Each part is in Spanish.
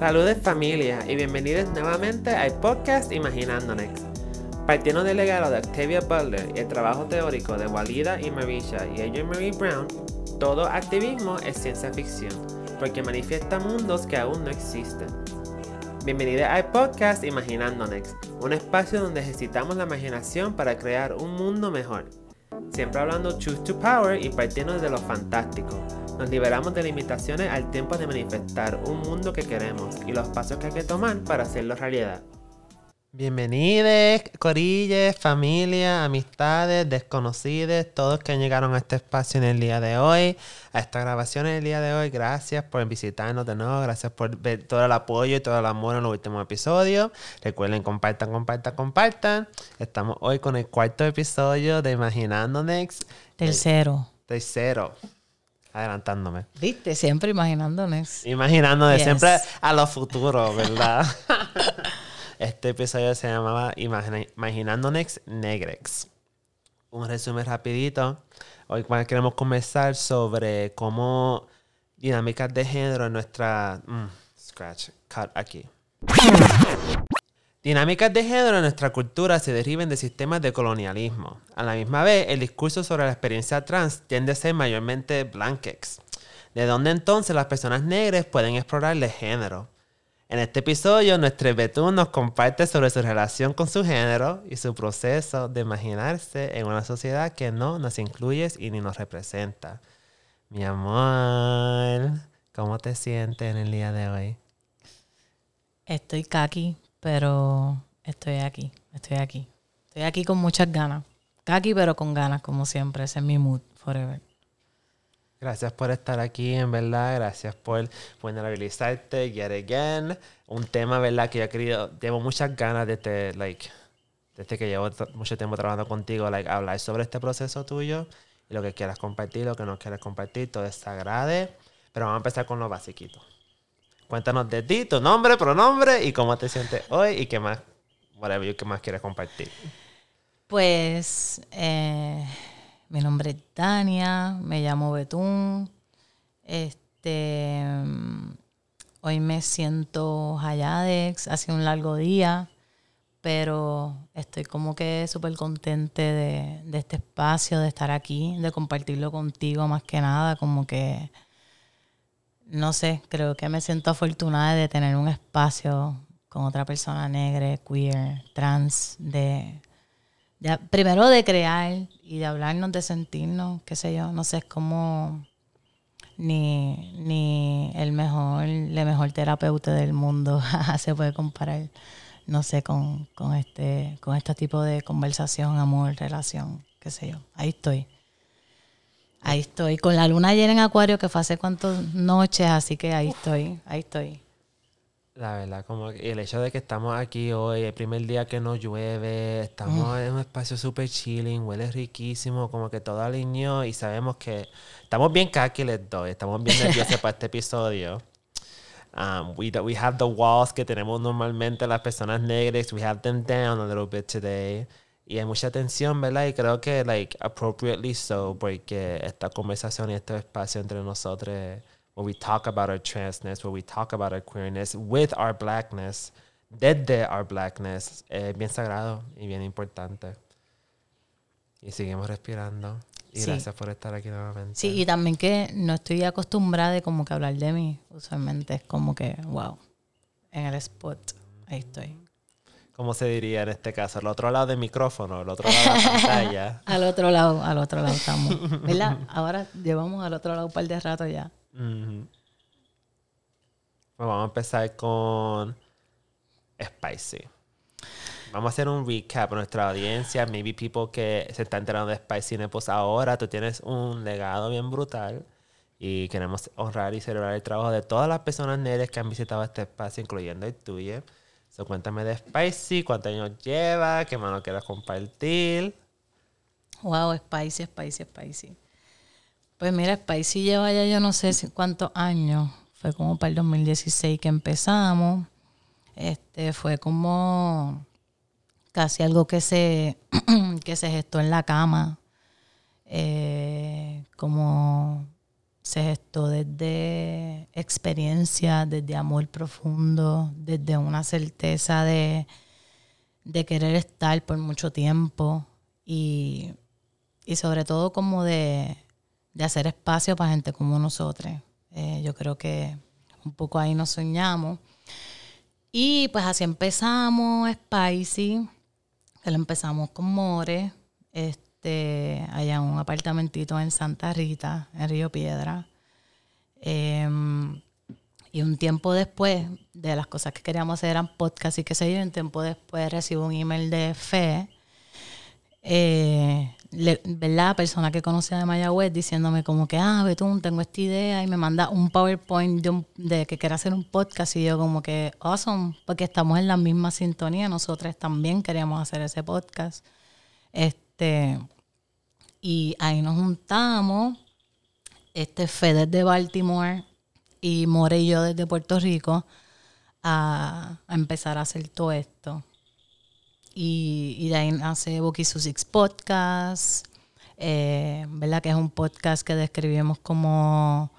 Saludos familia y bienvenidos nuevamente al podcast Imaginando Next. Partiendo del legado de Octavia Butler y el trabajo teórico de Walida y Marisha y Adrienne Marie Brown, todo activismo es ciencia ficción, porque manifiesta mundos que aún no existen. Bienvenidos al podcast Imaginando Next, un espacio donde ejercitamos la imaginación para crear un mundo mejor. Siempre hablando truth to power y partiendo de lo fantástico. Nos liberamos de limitaciones al tiempo de manifestar un mundo que queremos y los pasos que hay que tomar para hacerlo realidad. Bienvenidos, corilles, familia, amistades, desconocidos, todos que llegaron a este espacio en el día de hoy, a esta grabación en el día de hoy. Gracias por visitarnos de nuevo, gracias por ver todo el apoyo y todo el amor en los últimos episodios. Recuerden, compartan, compartan, compartan. Estamos hoy con el cuarto episodio de Imaginando Next. Tercero. Tercero. Adelantándome. Viste, siempre imaginando Next. Imaginando de siempre a lo futuro, ¿verdad? Este episodio se llamaba Imaginando Next Negrex. Un resumen rapidito. Hoy queremos conversar sobre cómo dinámicas de género en nuestra... Mm, scratch, cut aquí. Dinámicas de género en nuestra cultura se deriven de sistemas de colonialismo. A la misma vez, el discurso sobre la experiencia trans tiende a ser mayormente blankex, de donde entonces las personas negras pueden explorar el género. En este episodio, nuestro Betún nos comparte sobre su relación con su género y su proceso de imaginarse en una sociedad que no nos incluye y ni nos representa. Mi amor, ¿cómo te sientes en el día de hoy? Estoy kaki, pero estoy aquí, estoy aquí. Estoy aquí con muchas ganas. Kaki, pero con ganas, como siempre. Ese es mi mood, forever. Gracias por estar aquí, en verdad. Gracias por vulnerabilizarte yet again. Un tema, ¿verdad? Que yo he querido, llevo muchas ganas de este, like, desde que llevo mucho tiempo trabajando contigo, like, hablar sobre este proceso tuyo y lo que quieras compartir, lo que no quieras compartir, todo es agrade. Pero vamos a empezar con lo basiquito. Cuéntanos de ti, tu nombre, pronombre y cómo te sientes hoy y qué más, whatever, qué más quieres compartir. Pues, eh, mi nombre es Tania, me llamo Betún. Este, hoy me siento Hayadex, hace un largo día, pero estoy como que súper contente de, de, este espacio, de estar aquí, de compartirlo contigo más que nada, como que, no sé, creo que me siento afortunada de tener un espacio con otra persona negra, queer, trans, de primero de crear y de hablarnos, de sentirnos, qué sé yo, no sé, es como ni, ni el mejor, el mejor terapeuta del mundo se puede comparar, no sé, con, con, este, con este tipo de conversación, amor, relación, qué sé yo. Ahí estoy. Ahí estoy. Con la luna llena en acuario que fue hace cuántas noches, así que ahí estoy, ahí estoy. La verdad, como el hecho de que estamos aquí hoy, el primer día que no llueve, estamos mm. en un espacio súper chilling, huele riquísimo, como que todo alineó y sabemos que estamos bien kaki les doy, estamos bien nerviosos para este episodio. Um, we, we have the walls que tenemos normalmente las personas negras, we have them down a little bit today. Y hay mucha tensión, ¿verdad? Y creo que, like, appropriately so, porque esta conversación y este espacio entre nosotros where we talk about our transness, where we talk about our queerness with our blackness, desde our blackness, es bien sagrado y bien importante. Y seguimos respirando. Y gracias por estar aquí nuevamente. Sí, y también que no estoy acostumbrada de como que hablar de mí. Usualmente es como que, wow, en el spot, ahí estoy. ¿Cómo se diría en este caso? ¿Al otro lado del micrófono? ¿Al otro lado de la pantalla? al otro lado, al otro lado estamos. ¿Verdad? Ahora llevamos al otro lado un par de rato ya. Pues vamos a empezar con Spicy. Vamos a hacer un recap a nuestra audiencia, maybe people que se están enterando de Spicy Nepos ahora. Tú tienes un legado bien brutal y queremos honrar y celebrar el trabajo de todas las personas negras que han visitado este espacio, incluyendo el tuyo. So, cuéntame de Spicy, cuántos años lleva, qué mano quieras compartir. Wow, Spicy, Spicy, Spicy. Pues mira, Spicy lleva ya yo no sé cuántos años. Fue como para el 2016 que empezamos. Este fue como casi algo que se, que se gestó en la cama. Eh, como se gestó desde experiencia, desde amor profundo, desde una certeza de, de querer estar por mucho tiempo y, y sobre todo como de, de, hacer espacio para gente como nosotros. Eh, yo creo que un poco ahí nos soñamos. Y pues así empezamos Spicy, que lo empezamos con More, este, allá en un apartamentito en Santa Rita, en Río Piedra. Em, y un tiempo después, de las cosas que queríamos hacer eran podcast y qué sé yo, un tiempo después recibo un email de Fe, eh, persona que conocía de Mayagüez diciéndome como que, ah, Betún, tengo esta idea y me manda un PowerPoint de, que quiere hacer un podcast y yo como que, awesome, porque estamos en la misma sintonía, nosotros también queríamos hacer ese podcast. Este, y ahí nos juntamos, este Fede de Baltimore y More y yo desde Puerto Rico a, empezar a hacer todo esto. Y, de ahí nace Boki Six Podcast, eh, ¿verdad? Que es un podcast que describimos como,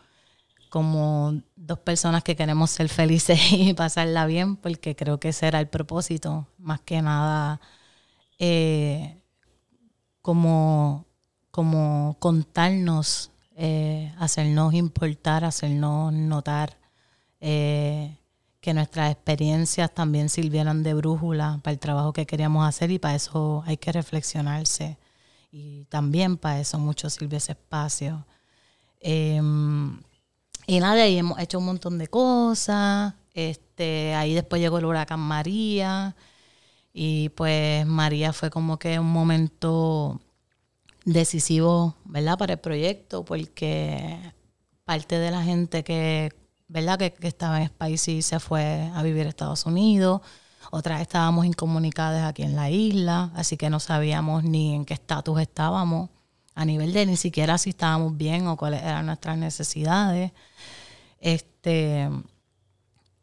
como dos personas que queremos ser felices y pasarla bien, porque creo que ese era el propósito, más que nada eh, como, como contarnos eh, hacernos importar, hacernos notar que nuestras experiencias también sirvieran de brújula para el trabajo que queríamos hacer y para eso hay que reflexionarse. Y también para eso mucho sirve ese espacio. Em, y nada, ahí hemos hecho un montón de cosas. Este, ahí después llegó el huracán María. Y pues María fue como que un momento decisivo, ¿verdad? Para el proyecto, porque parte de la gente que, ¿verdad? Que, estaba en Spicy se fue a vivir a Estados Unidos, otras estábamos incomunicadas aquí en la isla, así que no sabíamos ni en qué estatus estábamos, a nivel de ni siquiera si estábamos bien o cuáles eran nuestras necesidades. Este,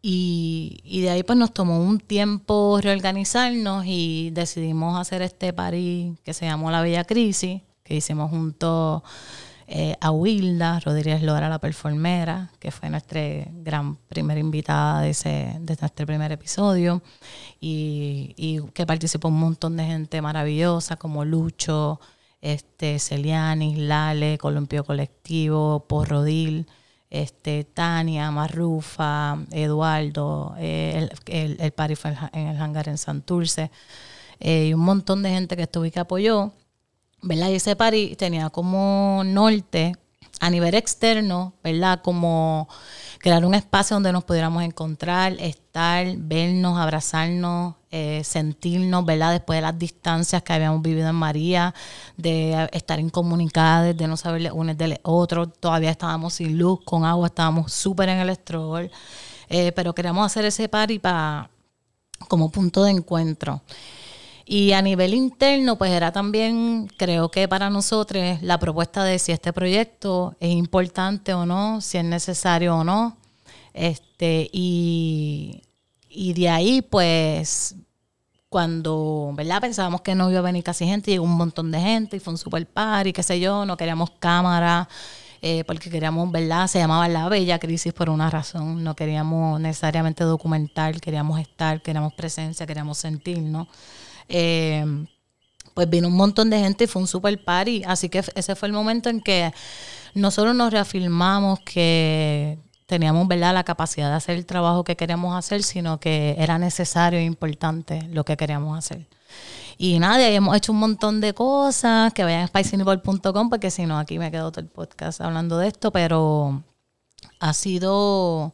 y, y, de ahí pues nos tomó un tiempo reorganizarnos y decidimos hacer este party que se llamó La Bella Crisis, que hicimos junto eh, a Wilda Rodríguez Lora, la performera, que fue nuestra gran primera invitada de, ese, de nuestro primer episodio, y, que participó un montón de gente maravillosa como Lucho, este, Celianis, Lale, Columpio Colectivo, Porrodil, este, Tania, Marrufa, Eduardo, eh, el, el, party fue en el hangar en Santurce, eh, y un montón de gente que estuvo y que apoyó. ¿Verdad? Y ese party tenía como norte a nivel externo, ¿verdad? Como crear un espacio donde nos pudiéramos encontrar, estar, vernos, abrazarnos, eh, sentirnos, ¿verdad? Después de las distancias que habíamos vivido en María, de estar incomunicadas, de no saber unos del otro, todavía estábamos sin luz, con agua, estábamos súper en el estrol, eh, pero queríamos hacer ese party para como punto de encuentro. Y a nivel interno, pues era también, creo que para nosotros, la propuesta de si este proyecto es importante o no, si es necesario o no. Este, y, de ahí, pues, cuando, ¿verdad? Pensábamos que no iba a venir casi gente, llegó un montón de gente y fue un super party, qué sé yo, no queríamos cámara. Eh, porque queríamos, ¿verdad? Se llamaba La Bella Crisis por una razón. No queríamos necesariamente documentar, queríamos estar, queríamos presencia, queríamos sentirnos. Eh, pues vino un montón de gente y fue un super party. Así que ese fue el momento en que nosotros nos reafirmamos que teníamos ¿verdad? la capacidad de hacer el trabajo que queríamos hacer, sino que era necesario e importante lo que queríamos hacer. Y nada, hemos hecho un montón de cosas, que vayan a spiciniball.com, porque si no, aquí me quedo todo el podcast hablando de esto, pero ha sido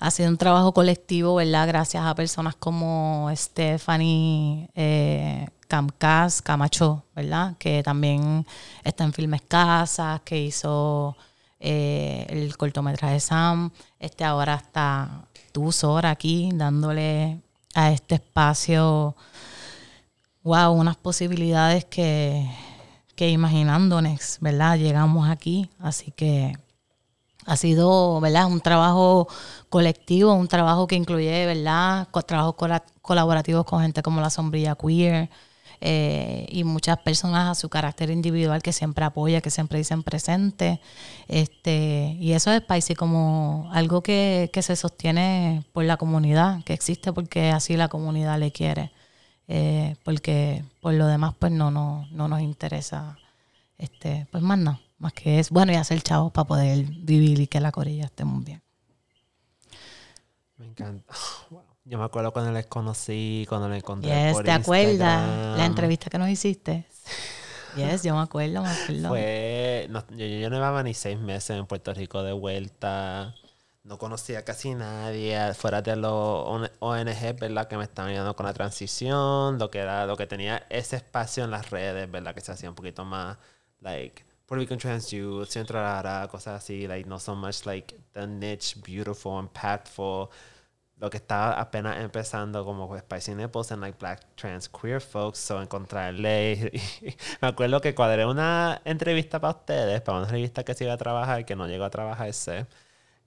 ha sido un trabajo colectivo, ¿verdad? Gracias a personas como Stephanie eh, Camcas, Camacho, ¿verdad? Que también está en Filmes Casas, que hizo eh, el cortometraje Sam. Este ahora está tú, Sora, aquí, dándole a este espacio, wow, unas posibilidades que, que imaginándonos, ¿verdad? Llegamos aquí, así que ha sido, ¿verdad? Un trabajo colectivo, un trabajo que incluye, ¿verdad? Trabajos colaborativos con gente como la Sombrilla Queer, eh, y muchas personas a su carácter individual que siempre apoya, que siempre dicen presente. Este, y eso es Spicy como algo que, que se sostiene por la comunidad, que existe porque así la comunidad le quiere. Eh, porque por lo demás pues no, no, no nos interesa este, pues más nada, más que es bueno y hacer chavos para poder vivir y que la corilla esté muy bien. Me encanta. Yo me acuerdo cuando les conocí, cuando les encontré Yes, por ¿te acuerdas? La entrevista que nos hiciste. Yes, yo me acuerdo, me acuerdo. Fue, no, yo, yo no llevaba ni seis meses en Puerto Rico de vuelta. No conocía casi nadie fuera de los ONG, ¿verdad? Que me estaban ayudando con la transición, lo que era, lo que tenía ese espacio en las redes, ¿verdad? Que se hacía un poquito más, like, Puerto Rican Trans Youth, Centro Arara, cosas así, like, not so much like the niche, beautiful, impactful. Lo que estaba apenas empezando como pues, Spicy Nipples and like black trans queer folks, so encontrarle. me acuerdo que cuadré una entrevista para ustedes, para una revista que se iba a trabajar, que no llegó a trabajarse.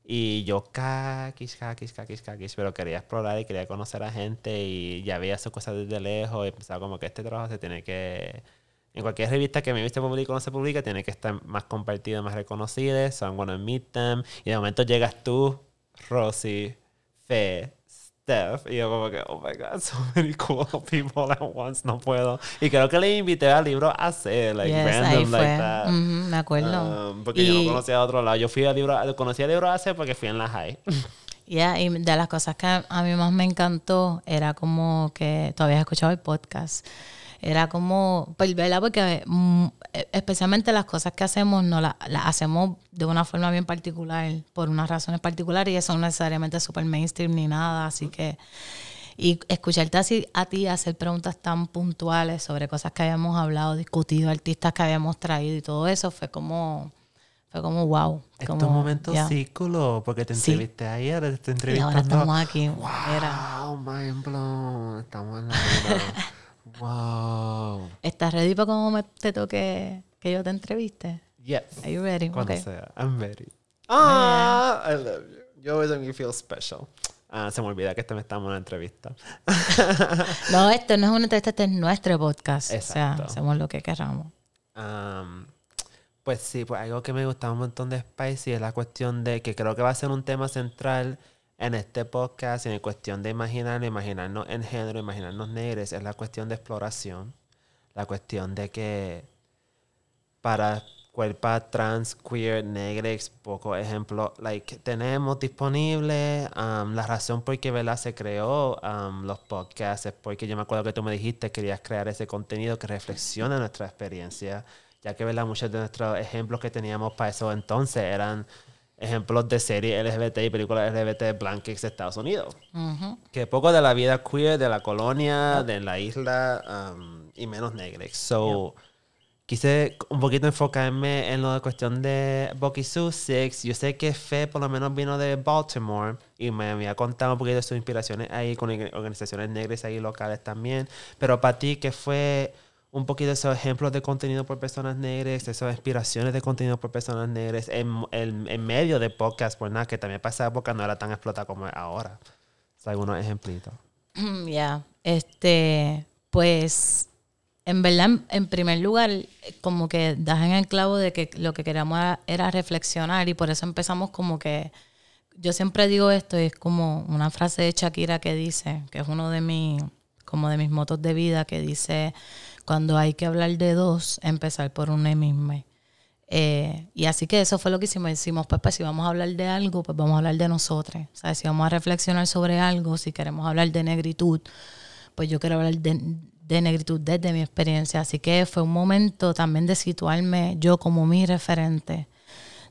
Y yo, caquis, caquis, caquis, caquis, pero quería explorar y quería conocer a gente y ya veía sus cosas desde lejos y pensaba como que este trabajo se tiene que... En cualquier revista que me viste publica o no se publica, tiene que estar más compartido, más reconocido. So I'm gonna meet them. Y de momento llegas tú, Rosy, Fe, Steph. Y yo como que, oh my God, so many cool people at once. No puedo. Y creo que le invité al libro a hacer, like, Yes, random like that. Ujú, me acuerdo. Um, porque yo Y- no conocía a otro lado. Yo fui a libro, conocí a libro hace porque fui en la high. Yeah, y de las cosas que a a mí más me encantó era como que tú habías escuchado el podcast. Era como, pues, ¿verdad? Porque mm, especialmente las cosas que hacemos, no la- las hacemos de una forma bien particular, por unas razones particulares, y eso no necesariamente es super mainstream ni nada. Así que, y escucharte así a ti hacer preguntas tan puntuales sobre cosas que habíamos hablado, discutido, artistas que habíamos traído y todo eso, fue como, fue como wow. Es como, un momento yeah. círculo, porque te Sí. entrevisté ayer, te estoy Y ahora estamos aquí. Era. Wow, mind blown. Estamos en la vida. wow. ¿Estás ready para cómo me te toque que yo te entreviste? Yes. Are you ready? Cuando Ok. sea. I'm ready. Ah, I love you. You always make me feel special. Ah, se me olvida que este me estamos en una entrevista. No, esto no es una entrevista, este es nuestro podcast. O Exacto. sea, hacemos lo que queramos. Am, pues sí, pues algo que me gusta un montón de Spicy es la cuestión de que creo que va a ser un tema central en este podcast, en cuestión de imaginar, imaginarnos en género, imaginarnos negros, es la cuestión de exploración, la cuestión de que para cuerpos trans, queer, negres, poco ejemplo, like, tenemos disponible um, la razón por qué se creó um, los podcasts es porque yo me acuerdo que tú me dijiste que querías crear ese contenido que reflexiona nuestra experiencia, ya que ¿verdad? muchos de nuestros ejemplos que teníamos para eso entonces eran ejemplos de series LGBT y películas LGBT blancas de Estados Unidos que poco de la vida queer de la colonia, de la isla um, y menos negros. So, quise un poquito enfocarme en la cuestión de Bucky Sussex. Yo sé que Fe por lo menos vino de Baltimore y me había contado un poquito de sus inspiraciones ahí con orga- organizaciones negras ahí locales también. Pero para ti, ¿qué fue un poquito esos ejemplos de contenido por personas negras, esas inspiraciones de contenido por personas negras en, en- en medio de podcast, por nada, que también para esa época no era tan explotada como ahora? O sea, algunos ejemplitos. Ya, este, pues, en verdad, en- primer lugar, como que das en el clavo de que lo que queríamos era, era reflexionar y por eso empezamos como que, yo siempre digo esto es como una frase de Shakira que dice, que es uno de mis, como de mis motos de vida, que dice, cuando hay que hablar de dos, empezar por una misma. Eh, y así que eso fue lo que hicimos. Decimos, pues, pues si vamos a hablar de algo, pues vamos a hablar de nosotros. Sea, si vamos a reflexionar sobre algo, si queremos hablar de negritud, pues yo quiero hablar de, de negritud desde mi experiencia. Así que fue un momento también de situarme yo como mi referente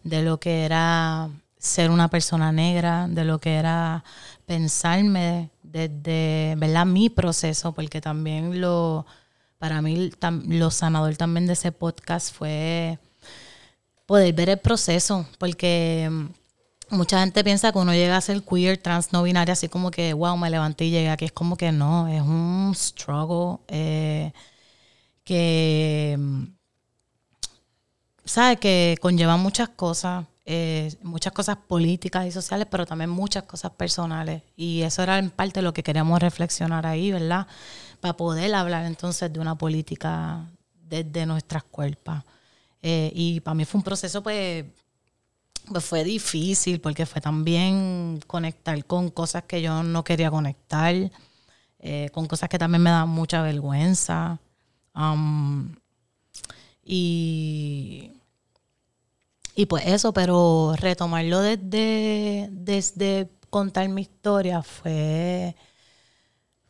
de lo que era ser una persona negra, de lo que era pensarme desde, ¿verdad? Mi proceso, porque también lo, para mí, lo sanador también de ese podcast fue poder ver el proceso, porque mm, mucha gente piensa que uno llega a ser queer, trans, no binaria, así como que, wow, me levanté y llegué aquí. Es como que no, es un struggle eh, que, mm, ¿sabes? Que conlleva muchas cosas, eh, muchas cosas políticas y sociales, pero también muchas cosas personales. Y eso era en parte lo que queríamos reflexionar ahí, ¿verdad? Para poder hablar entonces de una política desde nuestras cuerpos. Eh, y para mí fue un proceso, pues, pues, fue difícil porque fue también conectar con cosas que yo no quería conectar, eh, con cosas que también me dan mucha vergüenza. Um, y, y pues eso, pero retomarlo desde, desde contar mi historia fue,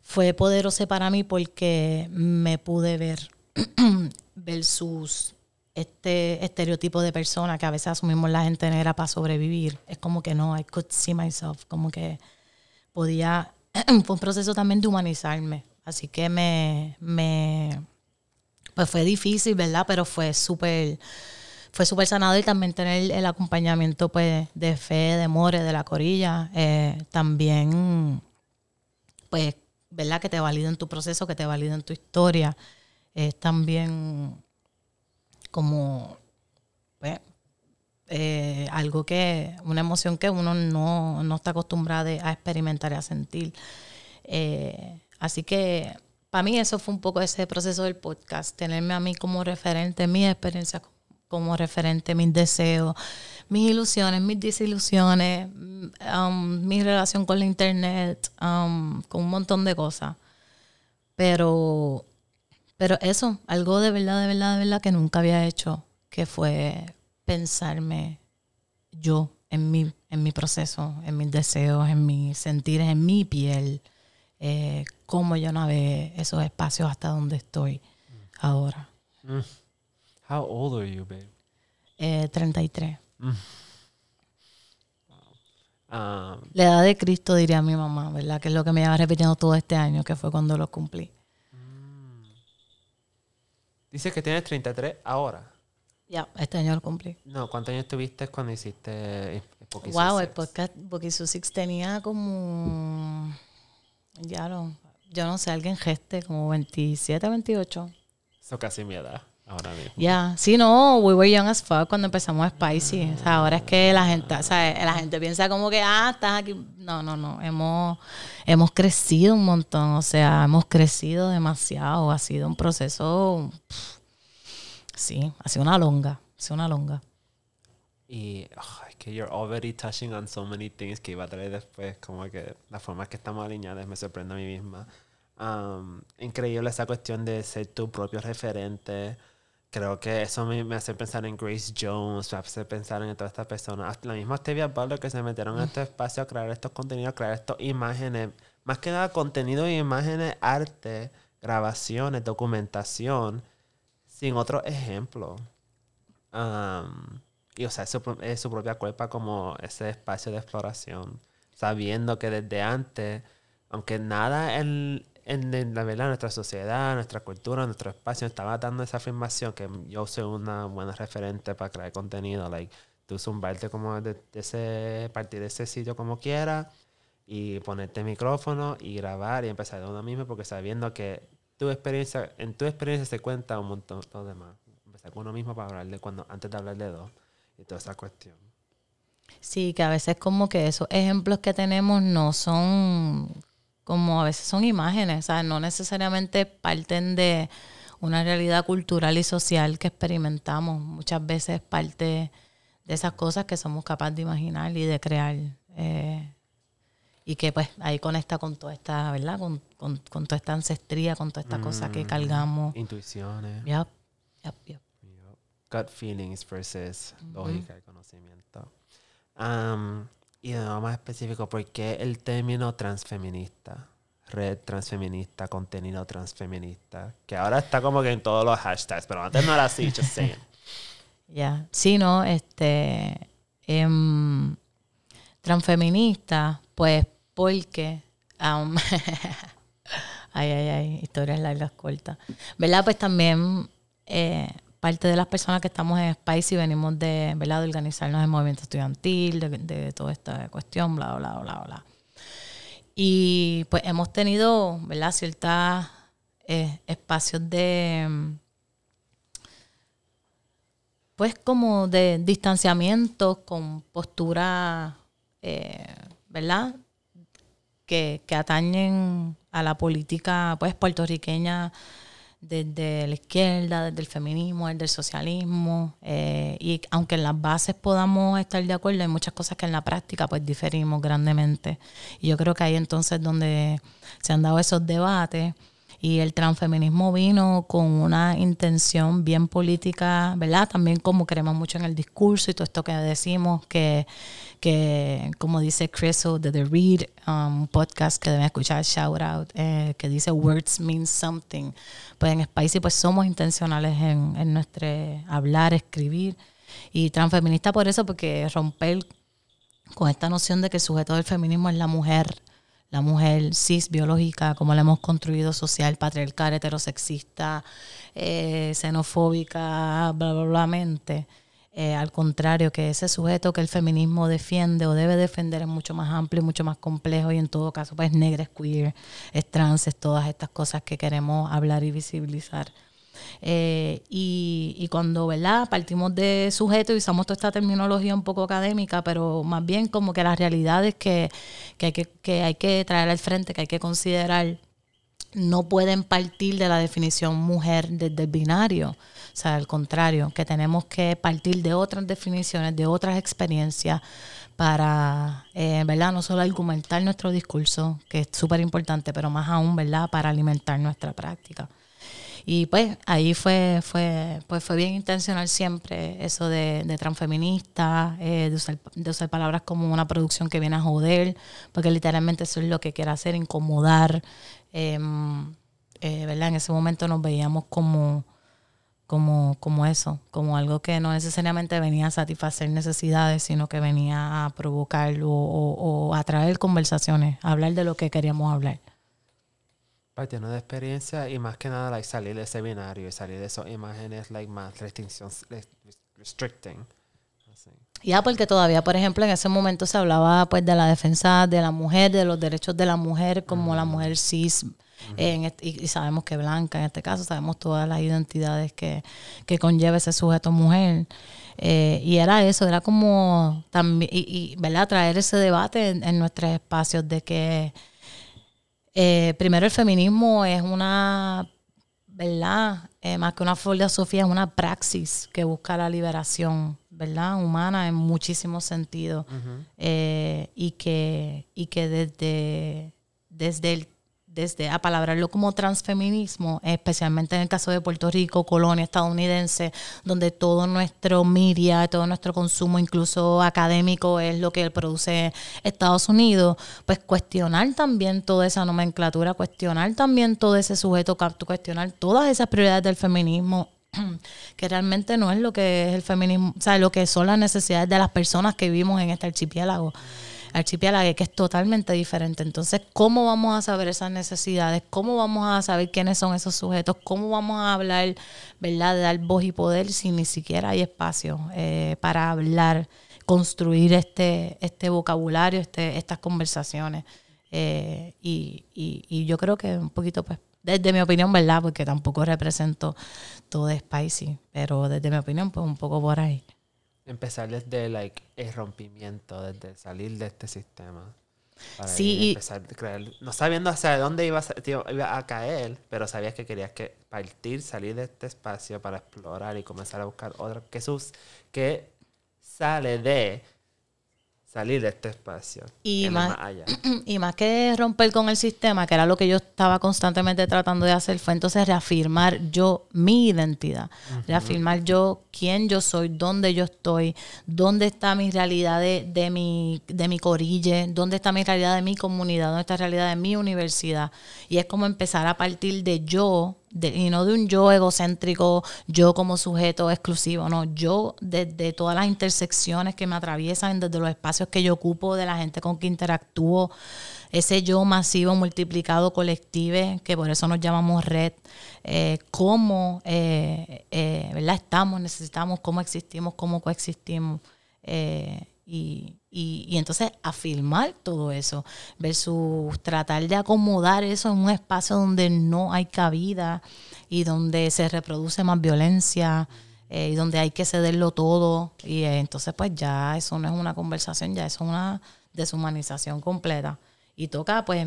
fue poderoso para mí porque me pude ver versus este estereotipo de persona que a veces asumimos la gente negra para sobrevivir. Es como que no, I could see myself, como que podía, fue un proceso también de humanizarme. Así que me, me pues fue difícil, ¿verdad? Pero fue súper, fue súper sanado y también tener el acompañamiento pues de fe, de more, de la corilla, eh, también, pues, ¿verdad? Que te validen tu proceso, que te validen tu historia. Es también como pues, eh, algo que, una emoción que uno no, está acostumbrado a experimentar y a sentir. Eh, así que para mí eso fue un poco ese proceso del podcast, tenerme a mí como referente, mis experiencias como referente, mis deseos, mis ilusiones, mis desilusiones, um, mi relación con la internet, um, con un montón de cosas. Pero pero eso, algo de verdad, de verdad, de verdad que nunca había hecho, que fue pensarme yo en mi, en mi proceso, en mis deseos, en mis sentires, en mi piel, eh, cómo yo navegué esos espacios hasta donde estoy ahora. Mm. How old are you, babe? Eh, 33. Mm. Um, La edad de Cristo, diría mi mamá, ¿verdad? Que es lo que me lleva repitiendo todo este año, que fue cuando lo cumplí. Dices que tienes 33 ahora. Ya, este año lo cumplí. No, ¿cuántos años tuviste cuando hiciste Poquisu Wow, el podcast Poquisu Six tenía como. Ya no. Yo no sé, alguien geste, como 27, 28. Eso casi mi edad ahora mismo. Ya, sí, no, we were young as fuck cuando empezamos Spicy. O sea, ahora es que la gente, o sea, la gente piensa como que, ah, estás aquí. No, no, no. Hemos, hemos crecido un montón. O sea, hemos crecido demasiado. Ha sido un proceso. sí, ha sido una longa. Ha sido una longa. Y es que you're already touching on so many things que iba a traer después. Como que la forma que estamos alineadas me sorprende a mí misma. Um, increíble esa cuestión de ser tu propio referente creo que eso me, hace pensar en Grace Jones, me hace pensar en todas estas personas. La misma Stevia Butler que se metieron en este espacio a crear estos contenidos, a crear estas imágenes. Más que nada contenido y imágenes, arte, grabaciones, documentación, sin otro ejemplo. y o sea, es su, es su propia culpa como ese espacio de exploración. Sabiendo que desde antes, aunque nada en, en, la verdad, nuestra sociedad, nuestra cultura, nuestro espacio, estaba dando esa afirmación que yo soy una buena referente para crear contenido. Like, tú zumbarte como de, ese, partir de ese sitio como quieras y ponerte micrófono y grabar y empezar de uno mismo porque sabiendo que tu experiencia, en tu experiencia se cuenta un montón de más. Empezar con uno mismo para hablar de cuando, antes de hablar de dos y toda esa cuestión. Sí, que a veces como que esos ejemplos que tenemos no son como a veces son imágenes, sea, no necesariamente parten de una realidad cultural y social que experimentamos, muchas veces parte de esas cosas que somos capaces de imaginar y de crear. Eh, y que pues ahí conecta con toda esta, ¿verdad? Con, con, toda esta ancestría, con toda esta cosa que mm, cargamos. Intuiciones. Yep, yep, yep. Gut feelings versus lógica y conocimiento. Y de nuevo más específico, ¿por qué el término transfeminista? Red transfeminista, contenido transfeminista. Que ahora está como que en todos los hashtags, pero antes no era así, just saying. Ya, sí, no, este. Em, transfeminista, pues porque. Um, ay, ay, ay, historias largas, cortas. ¿Verdad? Pues también. Eh, parte de las personas que estamos en Spicy venimos de, ¿verdad? de organizarnos en movimiento estudiantil, de, toda esta cuestión, bla, bla, bla, bla. Y pues hemos tenido. Ciertos eh, espacios de, pues como de distanciamiento con postura, eh, ¿verdad? que, que atañen a la política pues puertorriqueña desde la izquierda, desde el feminismo, desde el socialismo, eh, y aunque en las bases podamos estar de acuerdo, hay muchas cosas que en la práctica pues diferimos grandemente. Y yo creo que ahí entonces donde se han dado esos debates y el transfeminismo vino con una intención bien política, ¿verdad? También como creemos mucho en el discurso y todo esto que decimos, que, que como dice Chris de The Read, un um, podcast que deben escuchar, shout out, eh, que dice Words mean something. Pues en Spicy pues somos intencionales en, en nuestro hablar, escribir. Y transfeminista por eso, porque romper con esta noción de que el sujeto del feminismo es la mujer la mujer cis biológica, como la hemos construido social, patriarcal, heterosexista, eh, xenofóbica, bla, bla, bla, mente. Eh, al contrario, que ese sujeto que el feminismo defiende o debe defender es mucho más amplio, mucho más complejo y en todo caso pues negra, es queer, es trans, es todas estas cosas que queremos hablar y visibilizar. Eh, y, cuando ¿verdad? partimos de sujeto y usamos toda esta terminología un poco académica, pero más bien como que las realidades que, que, hay, que, que hay que traer al frente, que hay que considerar, no pueden partir de la definición mujer desde el binario. O sea, al contrario, que tenemos que partir de otras definiciones, de otras experiencias para, eh, ¿verdad? No solo argumentar nuestro discurso, que es súper importante, pero más aún, ¿verdad? Para alimentar nuestra práctica. Y pues ahí fue, fue, pues fue bien intencional siempre eso de, de transfeminista, eh, de, usar, de usar palabras como una producción que viene a joder, porque literalmente eso es lo que quiere hacer, incomodar. Em, eh, ¿verdad? En ese momento nos veíamos como, como, como eso, como algo que no necesariamente venía a satisfacer necesidades, sino que venía a provocar o, o, o atraer conversaciones, a hablar de lo que queríamos hablar partiendo de experiencia y más que nada like, salir de ese binario y salir de esas imágenes like, más restrictions, restricting. Ya, porque todavía, por ejemplo, en ese momento se hablaba pues de la defensa de la mujer, de los derechos de la mujer, como la mujer cis, y, sabemos que blanca en este caso, sabemos todas las identidades que, que conlleva ese sujeto mujer. Eh, y era eso, era como también, y, ¿verdad? traer ese debate en, en nuestros espacios de que eh, primero, el feminismo es una, ¿verdad? Eh, más que una filosofía, es una praxis que busca la liberación, ¿verdad? Humana en muchísimos sentidos. Eh, y, que, y que desde, desde el desde apalabrarlo como transfeminismo, especialmente en el caso de Puerto Rico, colonia estadounidense, donde todo nuestro media, todo nuestro consumo, incluso académico, es lo que produce Estados Unidos, pues cuestionar también toda esa nomenclatura, cuestionar también todo ese sujeto, cuestionar todas esas prioridades del feminismo que realmente no es lo que es el feminismo, o sea, lo que son las necesidades de las personas que vivimos en este archipiélago archipiélago, que es totalmente diferente. Entonces, ¿cómo vamos a saber esas necesidades? ¿Cómo vamos a saber quiénes son esos sujetos? ¿Cómo vamos a hablar, verdad, de dar voz y poder si ni siquiera hay espacio eh, para hablar, construir este, este vocabulario, este, estas conversaciones? Eh, y, y, y yo creo que un poquito, pues, desde mi opinión, ¿verdad? Porque tampoco represento todo Spicy, pero desde mi opinión, pues un poco por ahí empezar desde like, el rompimiento, desde salir de este sistema. sí, empezar a crear, no sabiendo hacia dónde ibas a, iba a caer, pero sabías que querías que partir, salir de este espacio para explorar y comenzar a buscar otra que sus que sale de salir de este espacio. Y más, y más que romper con el sistema, que era lo que yo estaba constantemente tratando de hacer, fue entonces reafirmar yo mi identidad, reafirmar yo quién yo soy, dónde yo estoy, dónde está mi realidad de, de, mi, de mi corille, dónde está mi realidad de mi comunidad, dónde está la realidad de mi universidad. Y es como empezar a partir de yo y no de un yo egocéntrico, yo como sujeto exclusivo, no, yo desde todas las intersecciones que me atraviesan, desde los espacios que yo ocupo, de la gente con que interactúo, ese yo masivo, multiplicado, colectivo, que por eso nos llamamos red, eh, cómo eh, eh, ¿verdad? estamos, necesitamos, cómo existimos, cómo coexistimos. Y, y, entonces afirmar todo eso versus tratar de acomodar eso en un espacio donde no hay cabida y donde se reproduce más violencia eh, y donde hay que cederlo todo y eh, entonces pues ya eso no es una conversación ya eso es una deshumanización completa y toca, pues,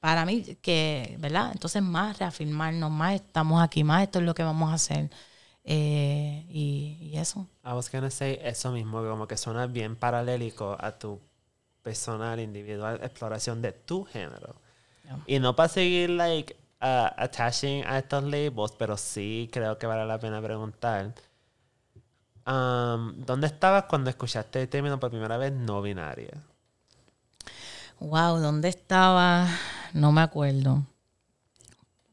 para mí, que, ¿verdad? Entonces, más reafirmarnos, más estamos aquí, más esto es lo que vamos a hacer. Eh, y, eso. I was gonna say eso mismo, como que suena bien paralélico a tu personal, individual exploración de tu género. Y no para seguir, like, uh, attaching a estos labels, pero sí creo que vale la pena preguntar. Um, ¿Dónde estabas cuando escuchaste el término por primera vez no binaria? Wow, ¿dónde estaba? No me acuerdo.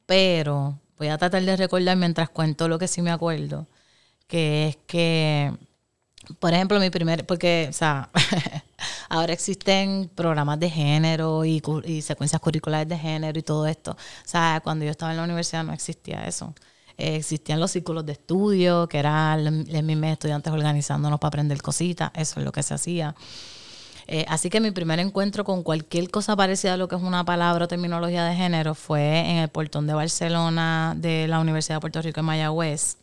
Pero voy a tratar de recordar mientras cuento lo que sí me acuerdo. Que es que, por ejemplo, mi primer, porque, o sea, ahora existen programas de género y, secuencias curriculares de género y todo esto. O sea, cuando yo estaba en la universidad no existía eso. existían los círculos de estudio, que eran los mismos estudiantes organizándonos para aprender cositas, eso es lo que se hacía. Eh, así que mi primer encuentro con cualquier cosa parecida a lo que es una palabra o terminología de género fue en el portón de Barcelona de la Universidad de Puerto Rico en Mayagüez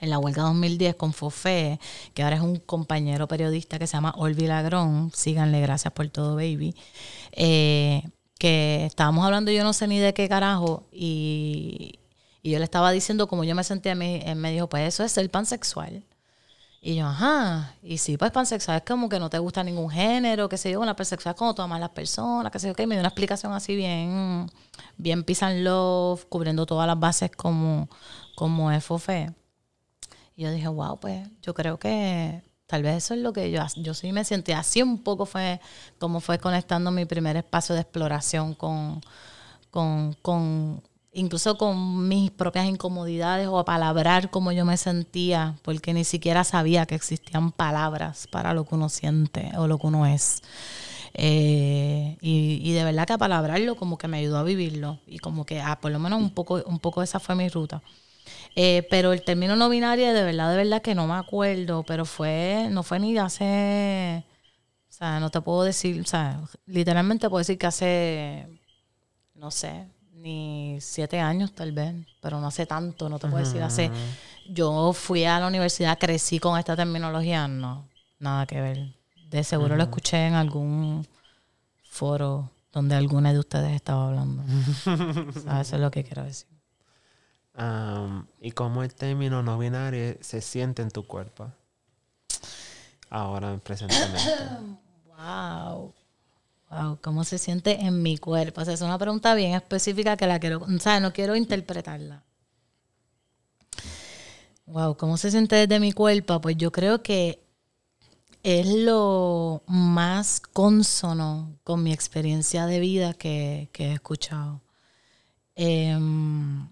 en la huelga 2010 con Fofé, que ahora es un compañero periodista que se llama Olvi Lagrón, síganle, gracias por todo, baby, eh, que estábamos hablando yo no sé ni de qué carajo, y, yo le estaba diciendo como yo me sentía, él me dijo, pues eso es el pansexual. Y yo, ajá, y sí, pues pansexual es como que no te gusta ningún género, que sé yo, una pansexual es como tú amas las personas, que sé yo, que me dio una explicación así bien, bien peace and love, cubriendo todas las bases como, como es Fofé. Y yo dije, wow, pues yo creo que tal vez eso es lo que yo, yo sí me sentí. Así un poco fue como fue conectando mi primer espacio de exploración con, con, con incluso con mis propias incomodidades o a palabrar como yo me sentía, porque ni siquiera sabía que existían palabras para lo que uno siente o lo que uno es. Eh, y, de verdad que a palabrarlo como que me ayudó a vivirlo y como que ah, por lo menos un poco, un poco esa fue mi ruta. Eh, pero el término no binario de verdad, de verdad que no me acuerdo, pero fue, no fue ni hace, o sea, no te puedo decir, o sea, literalmente puedo decir que hace, no sé, ni siete años tal vez, pero no hace tanto, no te puedo decir hace. Yo fui a la universidad, crecí con esta terminología, no, nada que ver. De seguro lo escuché en algún foro donde alguna de ustedes estaba hablando. eso es lo que quiero decir. ¿Y cómo el término no binario se siente en tu cuerpo? Ahora, presentemente. wow. Wow, ¿cómo se siente en mi cuerpo? O sea, es una pregunta bien específica que la quiero, o sea, no quiero interpretarla. Wow, ¿cómo se siente desde mi cuerpo? Pues yo creo que es lo más consono con mi experiencia de vida que, he escuchado. Em,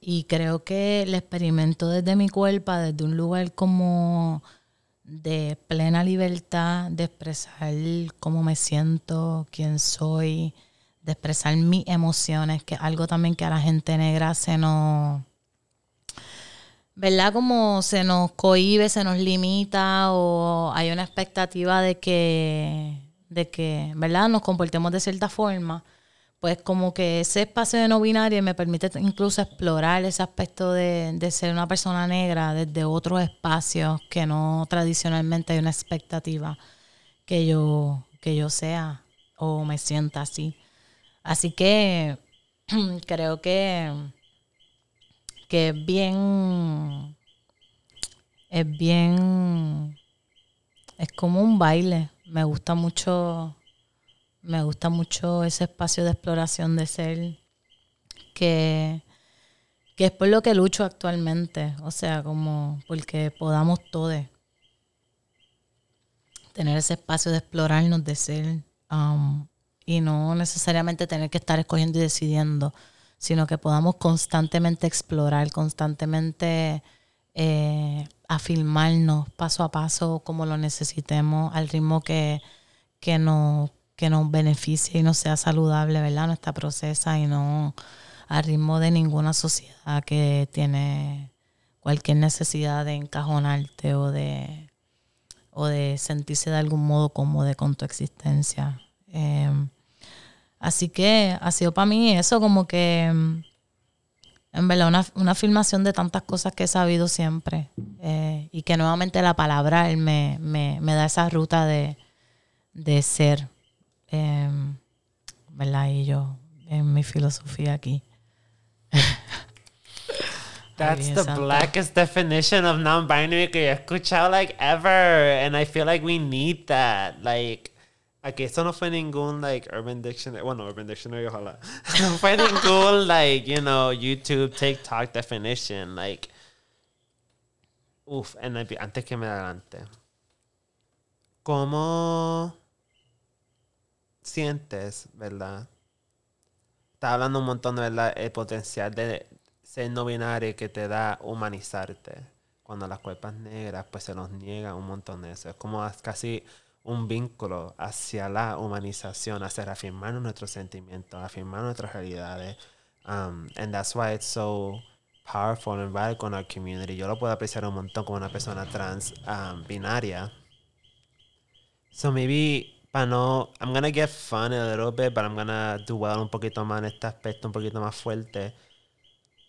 y creo que el experimento desde mi cuerpo, desde un lugar como de plena libertad de expresar cómo me siento, quién soy, de expresar mis emociones, que es algo también que a la gente negra se nos, ¿verdad? Como se nos cohibe, se nos limita o hay una expectativa de que, de que, ¿verdad? Nos comportemos de cierta forma pues como que ese espacio de no binario me permite incluso explorar ese aspecto de, ser una persona negra desde otros espacios que no tradicionalmente hay una expectativa que yo, que yo sea o me sienta así. Así que creo que, que es bien, es bien, es como un baile. Me gusta mucho me gusta mucho ese espacio de exploración de ser que, que es por lo que lucho actualmente. O sea, como porque podamos todos tener ese espacio de explorarnos, de ser, um, y no necesariamente tener que estar escogiendo y decidiendo, sino que podamos constantemente explorar, constantemente eh, afirmarnos paso a paso como lo necesitemos, al ritmo que, que nos que nos beneficie y no sea saludable, ¿verdad? Nuestra procesa y no al ritmo de ninguna sociedad que tiene cualquier necesidad de encajonarte o de, o de sentirse de algún modo cómodo con tu existencia. Em, así que ha sido para mí eso como que, em, en verdad, una, una afirmación de tantas cosas que he sabido siempre eh, y que nuevamente la palabra me, me, me da esa ruta de, de ser ¿verdad? Y yo, en mi filosofía aquí. That's the blackest definition of non-binary que he escuchado like ever, and I feel like we need that. Like, aquí esto no fue ningún like Urban Dictionary, bueno, Urban Dictionary, ojalá. no fue ningún like you know YouTube, TikTok definition. Like, Uf, antes que me adelante. ¿Cómo sientes, verdad? Está hablando un montón de verdad el potencial de ser no binario que te da humanizarte. Cuando las cuerpas negras, pues se nos niega un montón de eso. Es como casi un vínculo hacia la humanización, hacia afirmar nuestros sentimientos, afirmar nuestras realidades. Um, and that's why it's so powerful and radical in our community. Yo lo puedo apreciar un montón como una persona trans um, binaria. So maybe para no, I'm gonna get fun a little bit, but I'm gonna dwell un poquito más en este aspecto un poquito más fuerte.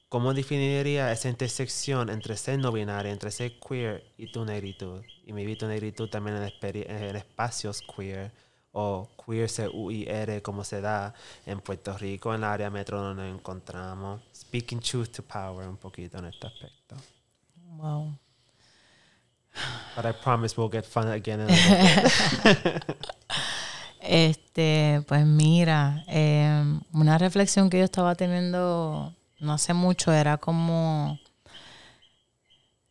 ¿Cómo definiría esa intersección entre ser no binario, entre ser queer y tu negritud? Y maybe tu negritud también en, en espacios queer o queer C-U-I-R como se da en Puerto Rico, en la área metro donde nos encontramos. Speaking truth to power un poquito en este aspecto. Wow. But I promise we'll get fun again. este, pues mira, em, una reflexión que yo estaba teniendo no hace mucho era como,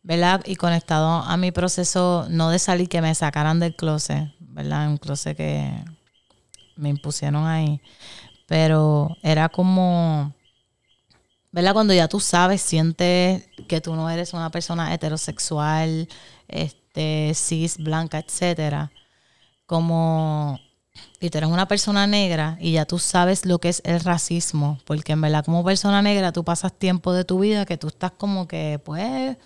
¿verdad? Y conectado a mi proceso, no de salir, que me sacaran del closet, ¿verdad? Un closet que me impusieron ahí. Pero era como, ¿verdad? Cuando ya tú sabes, sientes que tú no eres una persona heterosexual, este, cis, blanca, etcétera. Como, y tú eres una persona negra y ya tú sabes lo que es el racismo, porque en verdad como persona negra tú pasas tiempo de tu vida que tú estás como que, pues,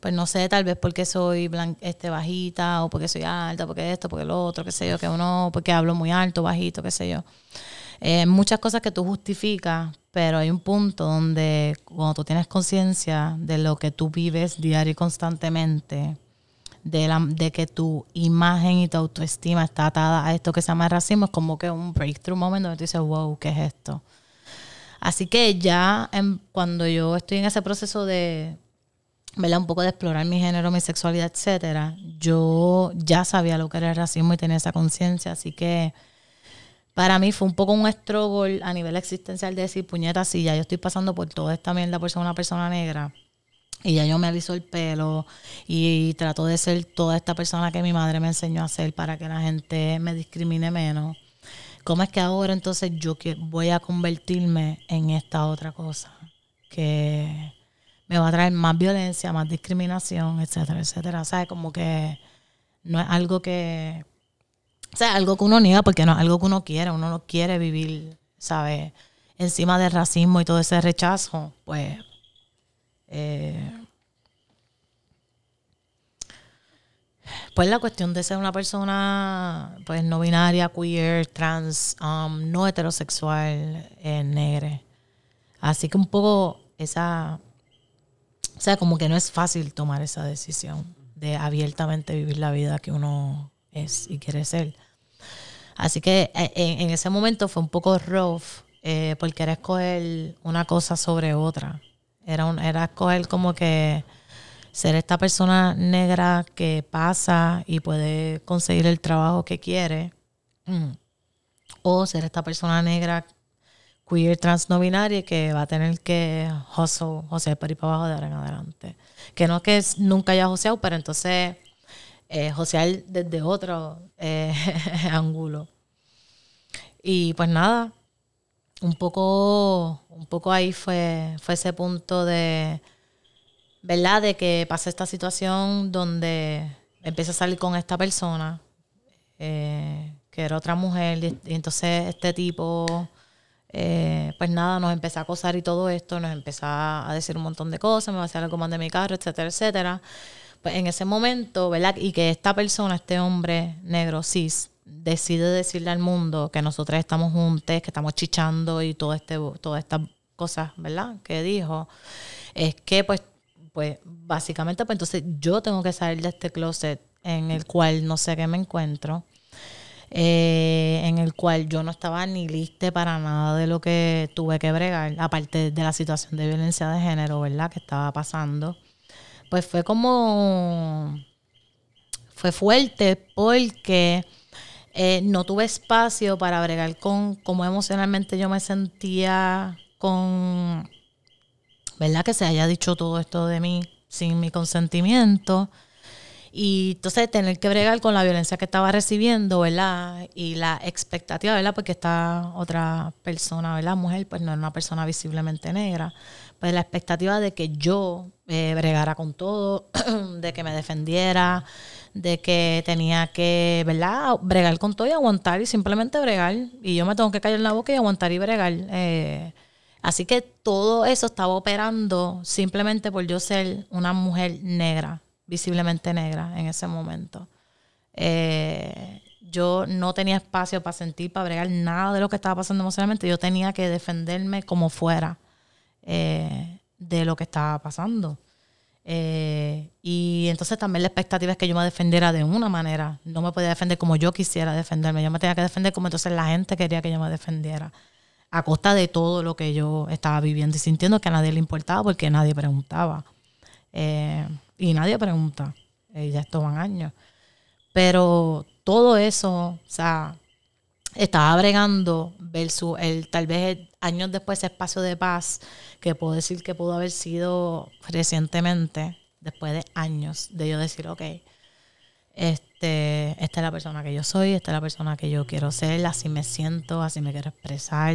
pues no sé, tal vez porque soy este, bajita o porque soy alta, porque esto, porque lo otro, qué sé yo, que uno, porque hablo muy alto, bajito, qué sé yo. Eh, muchas cosas que tú justificas, pero hay un punto donde cuando tú tienes conciencia de lo que tú vives diario y constantemente, de, la, de que tu imagen y tu autoestima está atada a esto que se llama racismo, es como que un breakthrough moment donde tú dices, wow, ¿qué es esto? Así que ya cuando yo estoy en ese proceso de, ¿verdad? Un poco de explorar mi género, mi sexualidad, etcétera, yo ya sabía lo que era el racismo y tenía esa conciencia, así que para mí fue un poco un struggle a nivel existencial de decir, puñeta, si ya yo estoy pasando por toda esta mierda por ser una persona negra, y ya yo me aliso el pelo y, trato de ser toda esta persona que mi madre me enseñó a ser para que la gente me discrimine menos. ¿Cómo es que ahora entonces yo voy a convertirme en esta otra cosa? Que me va a traer más violencia, más discriminación, etcétera, etcétera. ¿Sabes? Como que no es algo que. O sea, algo que uno niega porque no es algo que uno quiere. Uno no quiere vivir, ¿sabes? Encima del racismo y todo ese rechazo. Pues. Eh, pues la cuestión de ser una persona pues no binaria, queer, trans, um, no heterosexual, eh, negra. Así que un poco esa o sea, como que no es fácil tomar esa decisión de abiertamente vivir la vida que uno es y quiere ser. Así que eh, en, ese momento fue un poco rough eh, porque era escoger una cosa sobre otra. Era, un, era escoger como que ser esta persona negra que pasa y puede conseguir el trabajo que quiere. Mm. O ser esta persona negra queer trans no binaria que va a tener que hustle, sea, para ir para abajo de ahora en adelante. Que no que nunca haya joseado, pero entonces eh, josear desde otro eh, ángulo. Y pues nada, un poco, un poco ahí fue, fue ese punto de, ¿verdad? De que pasa esta situación donde empieza a salir con esta persona, eh, que era otra mujer, y entonces este tipo eh, pues nada, nos empezó a acosar y todo esto, nos empezó a decir un montón de cosas, me va a hacer el comando de mi carro, etcétera, etcétera. En ese momento, ¿verdad? Y que esta persona, este hombre negro cis, decide decirle al mundo que nosotros estamos juntos, que estamos chichando y todo este, todas estas cosas, ¿verdad? Que dijo, es que pues, pues básicamente, pues entonces yo tengo que salir de este closet en el cual no sé qué me encuentro eh, en el cual yo no estaba ni lista para nada de lo que tuve que bregar, aparte de la situación de violencia de género, ¿verdad? Que estaba pasando. Pues fue como... Fue fuerte porque eh, no tuve espacio para bregar con cómo emocionalmente yo me sentía con... ¿Verdad? Que se haya dicho todo esto de mí sin mi consentimiento. Y entonces tener que bregar con la violencia que estaba recibiendo, ¿verdad? Y la expectativa, ¿verdad? Porque esta otra persona, ¿verdad? Mujer, pues no era una persona visiblemente negra. Pues la expectativa de que yo eh, bregara con todo, de que me defendiera, de que tenía que, ¿verdad? Bregar con todo y aguantar y simplemente bregar. Y yo me tengo que callar la boca y aguantar y bregar. Eh, así que todo eso estaba operando simplemente por yo ser una mujer negra visiblemente negra en ese momento. Eh, yo no tenía espacio para sentir, para bregar nada de lo que estaba pasando emocionalmente. Yo tenía que defenderme como fuera eh, de lo que estaba pasando. Eh, y entonces también la expectativa es que yo me defendiera de una manera. No me podía defender como yo quisiera defenderme. Yo me tenía que defender como entonces la gente quería que yo me defendiera. A costa de todo lo que yo estaba viviendo y sintiendo que a nadie le importaba porque nadie preguntaba. Eh, y nadie pregunta. Eh, ya esto van años. Pero todo eso, o sea, estaba bregando versus el tal vez años después ese espacio de paz que puedo decir que pudo haber sido recientemente, después de años de yo decir, ok, este, esta es la persona que yo soy, esta es la persona que yo quiero ser, así me siento, así me quiero expresar.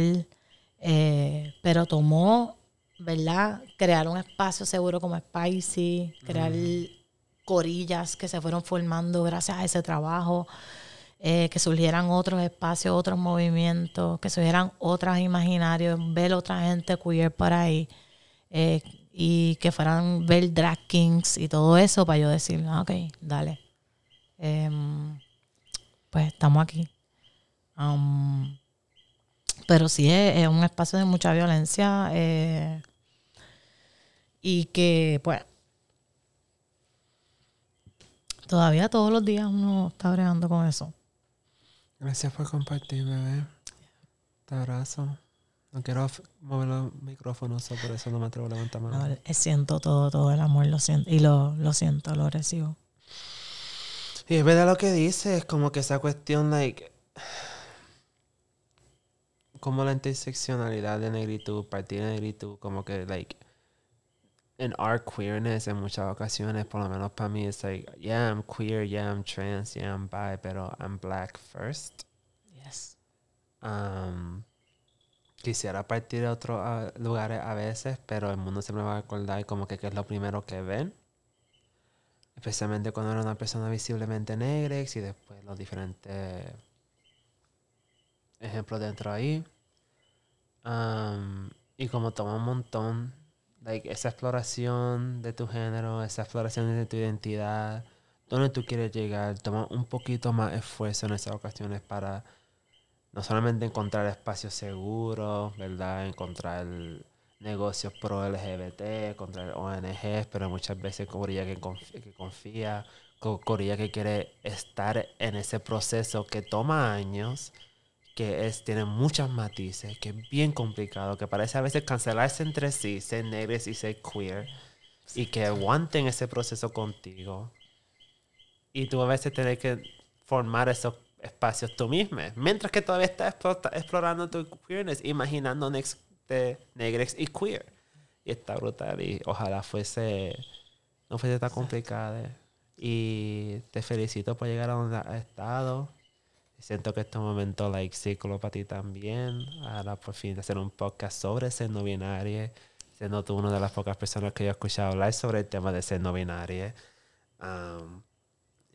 Eh, pero tomó ¿verdad? Crear un espacio seguro como Spicy, crear corillas que se fueron formando gracias a ese trabajo, eh, que surgieran otros espacios, otros movimientos, que surgieran otras imaginarios, ver otra gente queer por ahí. Eh, y que fueran ver drag kings y todo eso para yo decir, ah, ok, dale. Em, pues estamos aquí. Pero sí es, un espacio de mucha violencia. Eh, y que, pues, todavía todos los días uno está bregando con eso. Gracias por compartir, bebé. Te abrazo. No quiero mover los micrófonos, por eso no me atrevo a levantar mano. No, siento todo, todo el amor, lo siento. Y lo, lo siento, lo recibo. Y es verdad lo que dices, como que esa cuestión, like, como la interseccionalidad de negritud, partir de negritud, como que, like, in our queerness en muchas ocasiones, por lo menos para mí, es like, yeah, I'm queer, yeah, I'm trans, yeah, I'm bi, pero I'm black first. Yes. Um, quisiera partir de otros lugares a veces, pero el mundo siempre va a acordar como que, es lo primero que ven. Especialmente cuando era una persona visiblemente negra y después los diferentes ejemplos dentro ahí. Um, y como toma un montón like, esa exploración de tu género, esa exploración de tu identidad, dónde tú quieres llegar, toma un poquito más esfuerzo en esas ocasiones para no solamente encontrar espacios seguros, ¿verdad? Encontrar negocios pro LGBT, encontrar ONGs, pero muchas veces Corilla que, confía, que confía, Corilla que quiere estar en ese proceso que toma años que es, tiene muchos matices, que es bien complicado, que parece a veces cancelarse entre sí, ser negros y ser queer, y que aguanten ese proceso contigo. Y tú a veces tienes que formar esos espacios tú mismo, mientras que todavía estás explorando tu queerness, imaginando next de negres y queer. Y está brutal, y ojalá fuese, no fuese tan complicado. Y te felicito por llegar a donde has estado Siento que este momento, like, ciclo para ti también. Ahora por fin hacer un podcast sobre ser no binario. Siendo tú una de las pocas personas que yo he escuchado hablar sobre el tema de ser no binario. Um,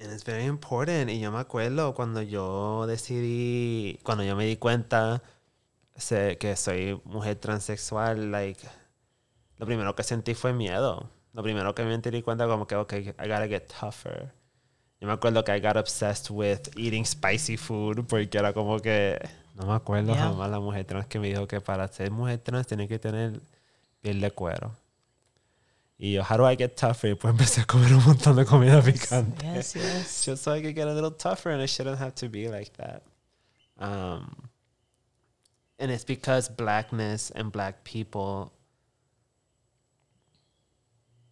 and it's very important. Y yo me acuerdo cuando yo decidí, cuando yo me di cuenta que soy mujer transexual, like, lo primero que sentí fue miedo. Lo primero que me di cuenta como que, ok, I gotta get tougher. Yo me acuerdo que I got obsessed with eating spicy food porque era como que no me acuerdo jamás la mujer trans que me dijo que para ser mujer trans tiene que tener piel de cuero. Y yo, how do I get tougher? Y pues empecé a comer un montón de comida picante. Yes, yes. Just so I could get a little tougher and it shouldn't have to be like that. Um, and it's because blackness and black people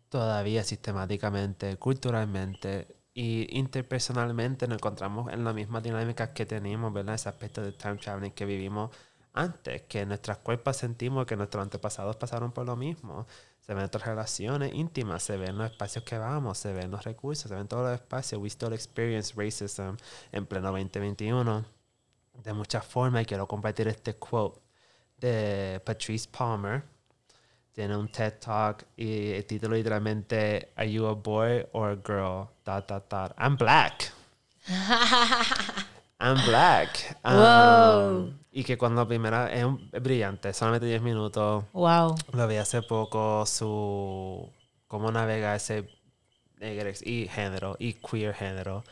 todavía sistemáticamente, culturalmente y interpersonalmente nos encontramos en las mismas dinámicas que teníamos, ¿verdad? Ese aspecto de time traveling que vivimos antes, que nuestras cuerpos sentimos que nuestros antepasados pasaron por lo mismo. Se ven nuestras relaciones íntimas, se ven los espacios que vamos, se ven los recursos, se ven todos los espacios. We still experience racism en pleno 2021 de muchas formas y quiero compartir este quote de Patrice Palmer. Tiene un TED Talk y el título literalmente Are you a boy or a girl? Dot, dot, dot. I'm black. I'm black. Um, Wow. Y que cuando primera es, brillante, solamente 10 minutos. Wow. Lo vi hace poco su cómo navega ese negrex y género y queer género.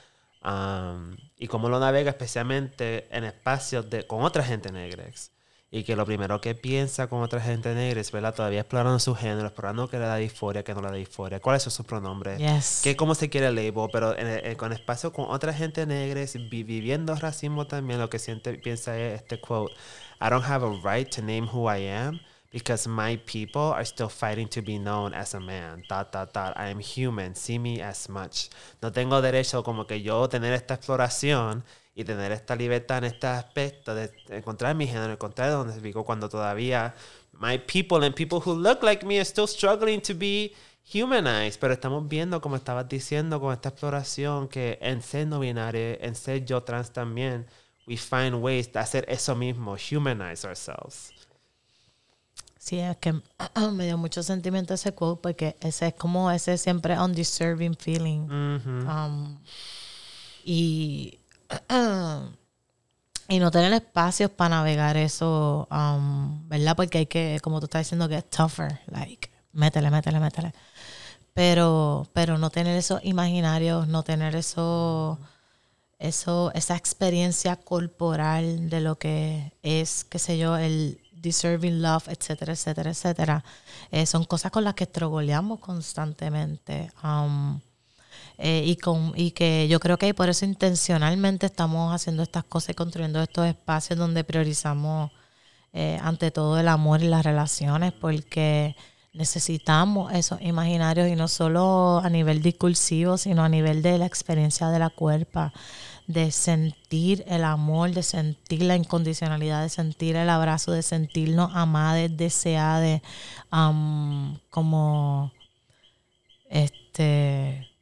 um, y cómo lo navega especialmente en espacios de, con otra gente negrex. Y que lo primero que piensa con otra gente negra es, ¿verdad? Todavía explorando su género, explorando qué le da disforia, qué no le da disforia, cuáles son sus pronombres, Yes. qué, cómo se quiere el label, pero en, en- con espacio con otra gente negra, vi- viviendo racismo también, lo que siente, piensa es este quote, I don't have a right to name who I am because my people are still fighting to be known as a man, dot, dot, dot. I am human, see me as much. No tengo derecho como que yo tener esta exploración y tener esta libertad en este aspecto de encontrar mi género, encontrar de dónde vivo cuando todavía my people and people who look like me are still struggling to be humanized. Pero estamos viendo, como estabas diciendo, con esta exploración, que en ser no binario, en ser yo trans también, we find ways de hacer eso mismo, humanize ourselves. Sí, es que me dio mucho sentimiento ese quote porque ese es como ese siempre undeserving feeling. Ujú. Um, y, y no tener espacios para navegar eso, um, ¿verdad? Porque hay que, como tú estás diciendo, que es tougher, like, métele, métele, métele. Pero, pero no tener esos imaginarios, no tener eso, eso, esa experiencia corporal de lo que es, qué sé yo, el deserving love, etcétera, etcétera, etcétera. Eh, son cosas con las que estrogoleamos constantemente. Um, eh, y, con, y que yo creo que por eso intencionalmente estamos haciendo estas cosas y construyendo estos espacios donde priorizamos eh, ante todo el amor y las relaciones, porque necesitamos esos imaginarios y no solo a nivel discursivo, sino a nivel de la experiencia de la cuerpa, de sentir el amor, de sentir la incondicionalidad, de sentir el abrazo, de sentirnos amadas, deseadas, am, como este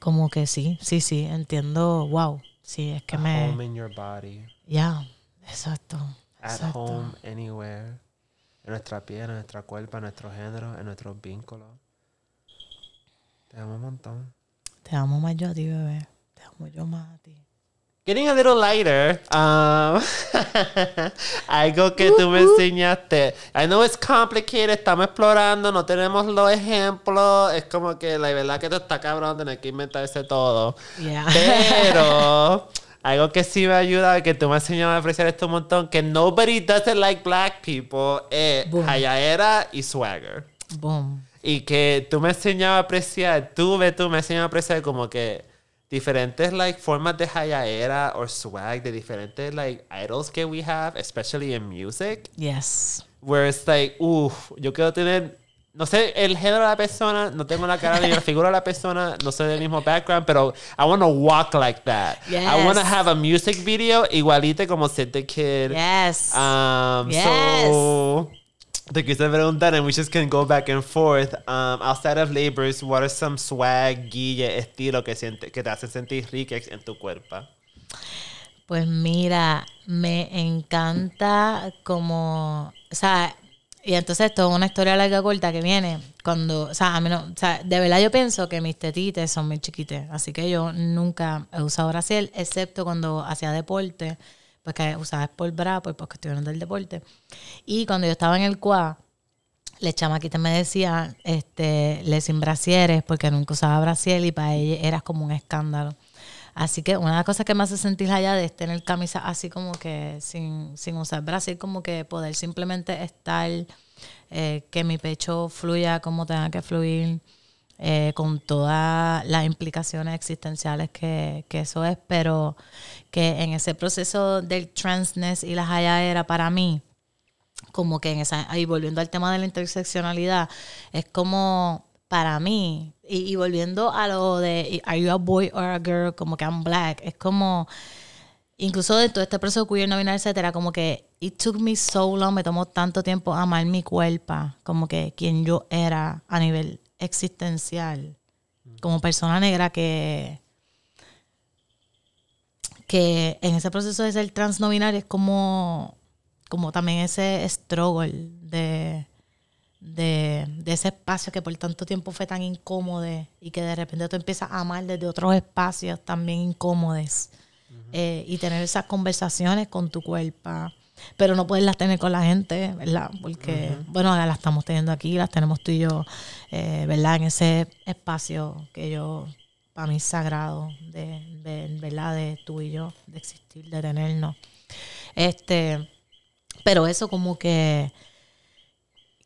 como que sí, sí, sí, entiendo, wow, sí, es que A me, home in your body, ya, exacto, at exacto. home, anywhere. En nuestra piel, en nuestra cuerpo, en nuestro género, en nuestros vínculos. Te amo un montón. Te amo más yo a ti, bebé, te amo yo más a ti. Getting a little lighter. Um, algo que tú me enseñaste. I know it's complicated. Estamos explorando. No tenemos los ejemplos. Es como que la verdad que te está cabrón tener que inventarse todo. Yeah. Pero algo que sí me ayuda, que tú me has enseñado a apreciar esto un montón, que nobody doesn't like black people, es hayaera y swagger. Boom. Y que tú me enseñabas a apreciar, tú, ve, tú me enseñabas a apreciar como que diferentes like formas de hayaera or swag de diferentes like idols que we have, especially in music, Yes. where it's like, uff, yo quiero tener, no sé el género de la persona, no tengo la cara ni la figura de la persona, no sé del mismo background, pero I want to walk like that. I want to have a music video igualita como Sid the Kid. Yes. Um, Yes. So, te quise preguntar, and we just can go back and forth. Um, outside of labors, what are some swag, guille, estilo que, siente, que te hacen sentir rica en tu cuerpo? Pues mira, me encanta como, o sea, y entonces es una historia larga corta que viene cuando, o sea, a mí no, o sea, de verdad yo pienso que mis tetites son muy chiquites, así que yo nunca he usado brasier, excepto cuando hacía deporte, porque usaba por bra, pues por cuestiones del deporte. Y cuando yo estaba en el CUA, la chamaquita me decía, este, le sin brasieres, porque nunca usaba brasier y para ella era como un escándalo. Así que una de las cosas que me hace sentir allá de tener camisa así como que sin, sin usar brasier, como que poder simplemente estar eh, que mi pecho fluya como tenga que fluir, eh, con todas las implicaciones existenciales que, eso es, pero que en ese proceso del transness y la haya era para mí, como que en esa, ahí volviendo al tema de la interseccionalidad, es como para mí, y, volviendo a lo de are you a boy or a girl, como que I'm black, es como incluso de todo este proceso queer, no binario, etcétera, como que it took me so long, me tomó tanto tiempo amar mi cuerpo, como que quien yo era a nivel existencial como persona negra que que en ese proceso de ser trans no binario es como como también ese struggle de, de, ese espacio que por tanto tiempo fue tan incómodo y que de repente tú empiezas a amar desde otros espacios también incómodos eh, y tener esas conversaciones con tu cuerpo pero no poderlas tener con la gente, ¿verdad? Porque, bueno, las estamos teniendo aquí, las tenemos tú y yo, eh, ¿verdad? En ese espacio que yo, para mí es sagrado, de, ¿verdad? De tú y yo, de existir, de tenernos. Este, pero eso como que,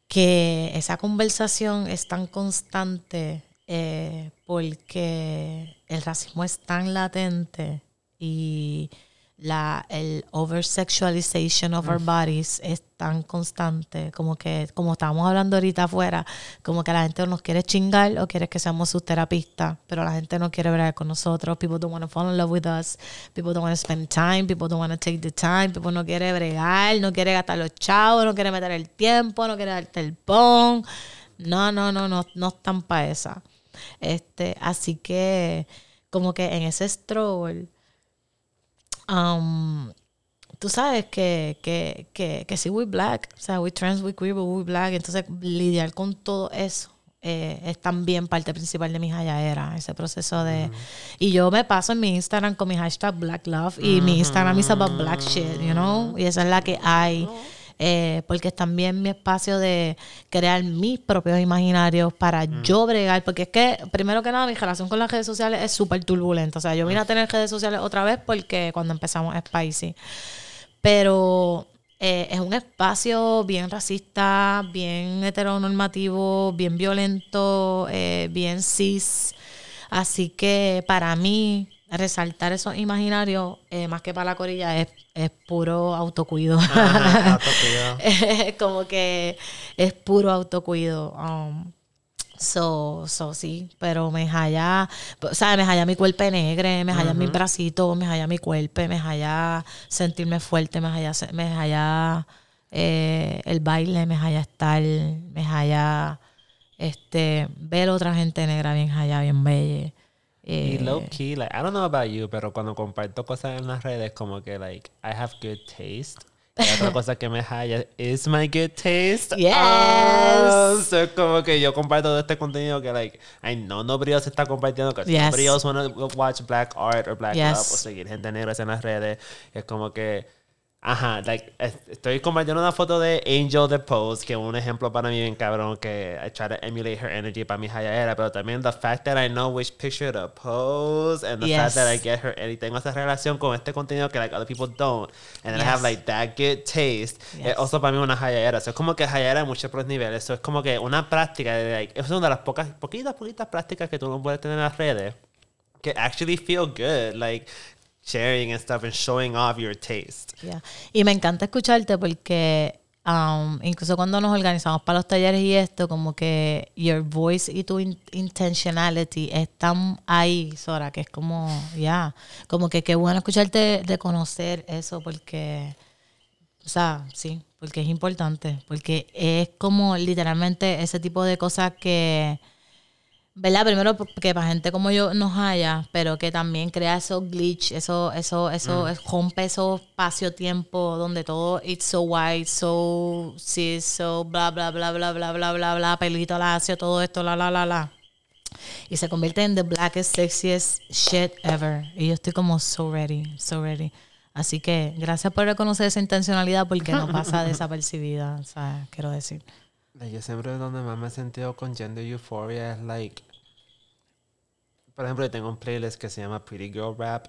que esa conversación es tan constante eh, porque el racismo es tan latente y la el over-sexualization of our mm. bodies es tan constante, como que, como estábamos hablando ahorita afuera, como que la gente nos quiere chingar o quiere que seamos sus terapistas, pero la gente no quiere ver con nosotros. People don't want to fall in love with us. People don't want to spend time. People don't want to take the time. People no quiere bregar, no quiere gastar los chavos, no quiere meter el tiempo, no quiere darte el pon. No, no, no, no, no están para esa. Este, así que, como que en ese struggle um, tú sabes que, que, que, que sí, we black, o sea, we trans, we queer, but we black. Entonces, lidiar con todo eso eh, es también parte principal de mi era ese proceso de... Y yo me paso en mi Instagram con mi hashtag Black Love y mi Instagram es about black shit, you know? Y esa es la que hay. Eh, porque es también mi espacio de crear mis propios imaginarios para mm. yo bregar, porque es que, primero que nada, mi relación con las redes sociales es súper turbulenta. O sea, yo vine a tener redes sociales otra vez porque cuando empezamos Spicy. Pero eh, es un espacio bien racista, bien heteronormativo, bien violento, eh, bien cis. Así que para mí, resaltar esos imaginarios, eh, más que para la corilla, es, es puro autocuido. como que es puro autocuido. Um, so, so, sí, pero me halla, o sea, me halla mi cuerpo negro, me halla mi bracito, me halla mi cuerpo, me halla sentirme fuerte, me halla, me eh, el baile, me halla estar, me halla este, ver otra gente negra bien halla, bien bella. Y low eh, key, like, I don't know about you, pero cuando comparto cosas en las redes, como que, like, I have good taste. Y otra cosa que me haya is my good taste. Yes. Oh, so como que yo comparto todo este contenido que, like, I know nobody else está compartiendo. Yes. nobody else want to watch black art or black love o seguir gente negra en las redes. Es como que Ajá, like, estoy compartiendo una foto de Angel the Pose, que es un ejemplo para mí bien cabrón, que I try to emulate her energy para mi haya era, pero también the fact that I know which picture to pose, and the fact that I get her, y tengo esa relación con este contenido que like other people don't, and then I have like that good taste, es also para mí una haya era, es como que haya era en muchos niveles, eso es como que una práctica, de, like, es una de las pocas, poquitas, poquitas prácticas que tú no puedes tener en las redes, que actually feel good, like, sharing and stuff and showing off your taste. Yeah. Y me encanta escucharte porque um, incluso cuando nos organizamos para los talleres y esto, como que your voice y tu intentionality están ahí, Sora, que es como, ya, como que qué bueno escucharte de conocer eso porque, o sea, sí, porque es importante, porque es como literalmente ese tipo de cosas que ¿verdad? Primero que para gente como yo nos haya, pero que también crea esos glitch, eso, eso, eso, mm. rompe esos espacio-tiempo donde todo it's so white, so cis, so bla bla bla bla bla bla bla bla, pelito lacio, todo esto, la la la la. Y se convierte en the blackest, sexiest shit ever. Y yo estoy como so ready, so ready. Así que gracias por reconocer esa intencionalidad porque no pasa desapercibida, o sea, quiero decir. Yo siempre donde más me he sentido con Gender Euphoria es like. Por ejemplo, yo tengo un playlist que se llama Pretty Girl Rap.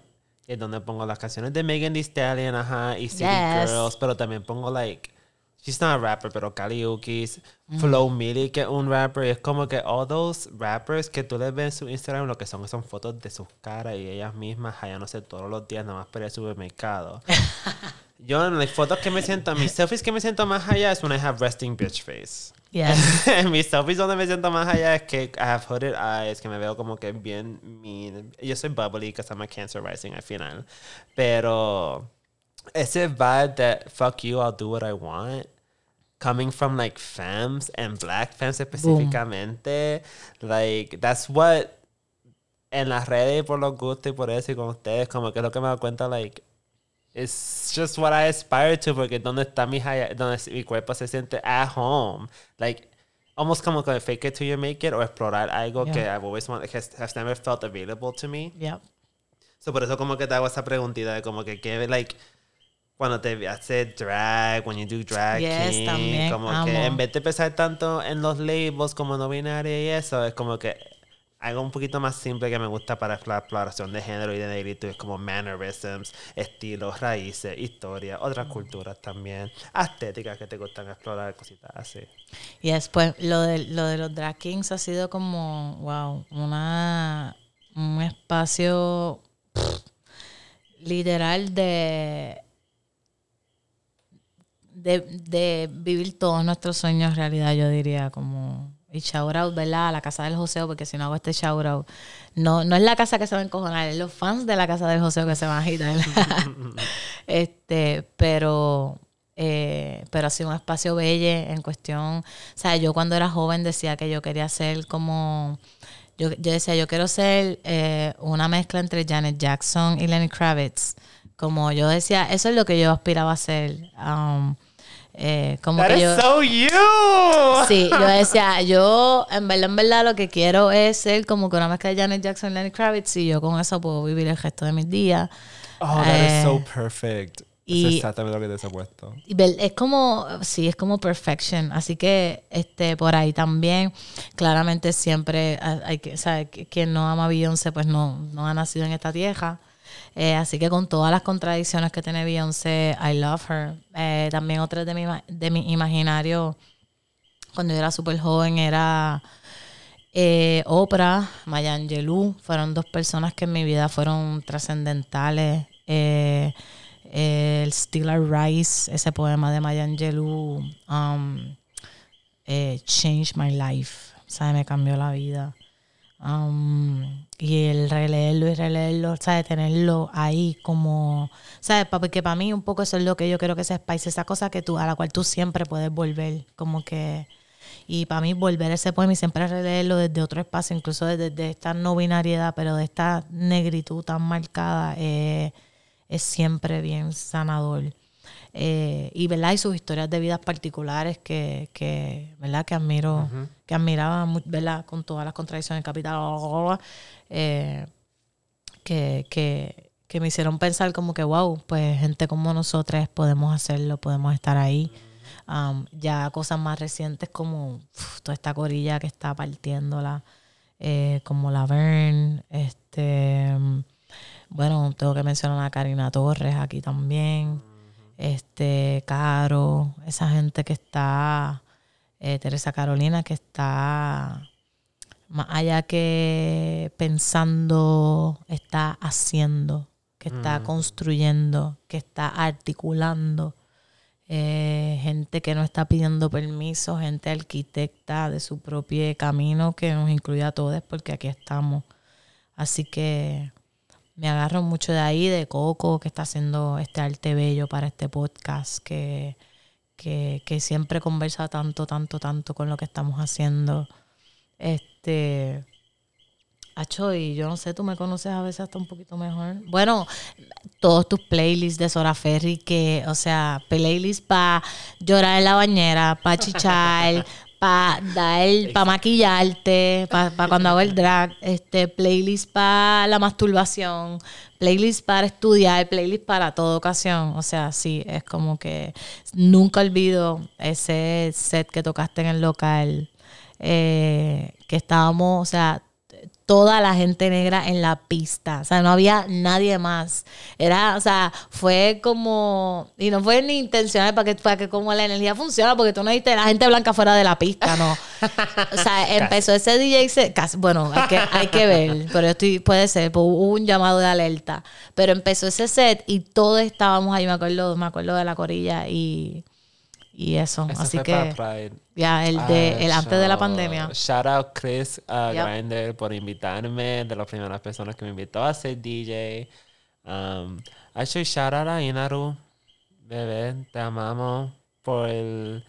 Es donde pongo las canciones de Megan Thee Stallion, ajá, y City Girls, pero también pongo like she's not a rapper, pero Kali Uchis, Flow Millie, que es un rapper, y es como que all those rappers que tú les ves en su Instagram, lo que son son fotos de sus caras y ellas mismas sé todos los días, nada más para el supermercado. Yo en las fotos que me siento, mis selfies que me siento más allá es when I have resting bitch face. Yes. mis selfies donde me siento más allá es que I have hooded eyes, que me veo como que bien mean. Yo soy bubbly because I'm a cancer rising al final. Pero ese vibe that fuck you, I'll do what I want. Coming from like femmes and black femmes específicamente, like that's what en las redes por los gustos y por eso y con ustedes como que es lo que me da cuenta like it's just what I aspire to porque donde está mi donde mi cuerpo se siente at home like almost como que fake it till you make it o explorar algo que I've always wanted has, has never felt available to me. Yeah so por eso como que te hago esa preguntita de como que que like cuando te hace drag, when you do drag yes, también, como que en vez de pensar tanto en los labels como no binaria y eso, es como que algo un poquito más simple que me gusta para la exploración de género y de negrito es como mannerisms, estilos, raíces, historia, otras culturas también, estéticas que te gustan explorar, cositas así. Y después lo de, lo de los drag kings ha sido como, wow, una, un espacio literal de, de, de vivir todos nuestros sueños realidad, yo diría, como y shout out, ¿verdad? A la casa del Joseo, porque si no hago este shout out, no, no es la casa que se va a encojonar, es los fans de la casa del Joseo que se van a agitar. este, pero, eh, pero ha sido un espacio belle en cuestión. O sea, yo cuando era joven decía que yo quería ser como. Yo, yo decía, yo quiero ser eh, una mezcla entre Janet Jackson y Lenny Kravitz. Como yo decía, eso es lo que yo aspiraba a ser. Um, eh, como That que is yo, so you. Sí, yo decía, yo en verdad, en verdad lo que quiero es ser como que una mezcla de Janet Jackson y Lenny Kravitz y yo con eso puedo vivir el resto de mis días. Oh, that is so Eh, perfect. y- es exactamente lo que te he puesto. Es como, sí, es como perfection. Así que este por ahí también, claramente siempre hay que, o sea, quien no ama a Beyoncé, pues no, no ha nacido en esta tierra. Eh, así que con todas las contradicciones que tiene Beyoncé, I love her. Eh, también otra de mi, de mi imaginario, cuando yo era súper joven, era eh, Oprah, Maya Angelou. Fueron dos personas que en mi vida fueron trascendentales. Eh, el Stiller Rice, ese poema de Maya Angelou, um, changed my life. O sea, me cambió la vida. Um, y el releerlo y releerlo, ¿sabes? Tenerlo ahí como, ¿sabes? Porque para mí un poco eso es lo que yo quiero que se Spice, esa cosa que tú, a la cual tú siempre puedes volver, como que... Y para mí volver ese poema y siempre releerlo desde otro espacio, incluso desde, desde esta no binariedad, pero de esta negritud tan marcada, eh, es siempre bien sanador. Eh, y verdad y sus historias de vidas particulares que, que verdad que admiro que admiraba verdad con todas las contradicciones del capital eh, que, que, que me hicieron pensar como que wow pues gente como nosotros podemos hacerlo podemos estar ahí Um, ya cosas más recientes como uf, toda esta corilla que está partiéndola eh, como la Vern este bueno, tengo que mencionar a Karina Torres aquí también. Este, Caro, esa gente que está, eh, Teresa Carolina, que está más allá que pensando, está haciendo, que está construyendo, que está articulando. Eh, gente que no está pidiendo permiso, gente arquitecta de su propio camino que nos incluye a todos porque aquí estamos. Así que me agarro mucho de ahí, de Coco, que está haciendo este arte bello para este podcast, que, que, que siempre conversa tanto, tanto, tanto con lo que estamos haciendo. Este. Acho, y yo no sé, tú me conoces a veces hasta un poquito mejor. Bueno, todos tus playlists de Sora Ferry, que, o sea, playlists para llorar en la bañera, para chichar, para dar, para maquillarte, para cuando hago el drag, este, playlist para la masturbación, playlist para estudiar, playlist para toda ocasión. O sea, sí, es como que nunca olvido ese set que tocaste en el local, eh, que estábamos, o sea, toda la gente negra en la pista. O sea, no había nadie más. Era, o sea, fue como. Y no fue ni intencional para que, para que como la energía funciona, porque tú no viste la gente blanca fuera de la pista, no. O sea, empezó ese DJ. Se, casi, bueno, hay que, hay que ver, pero estoy, puede ser, pues, hubo un llamado de alerta. Pero empezó ese set y todos estábamos ahí, me acuerdo, me acuerdo de la corilla y y eso. Así que ya el de Ah, el antes de la pandemia. Shout out Chris uh, Yep. Grinder por invitarme, de las primeras personas que me invitó a ser DJ. Um, actually, shout out a Inaru, bebé, te amamos por el-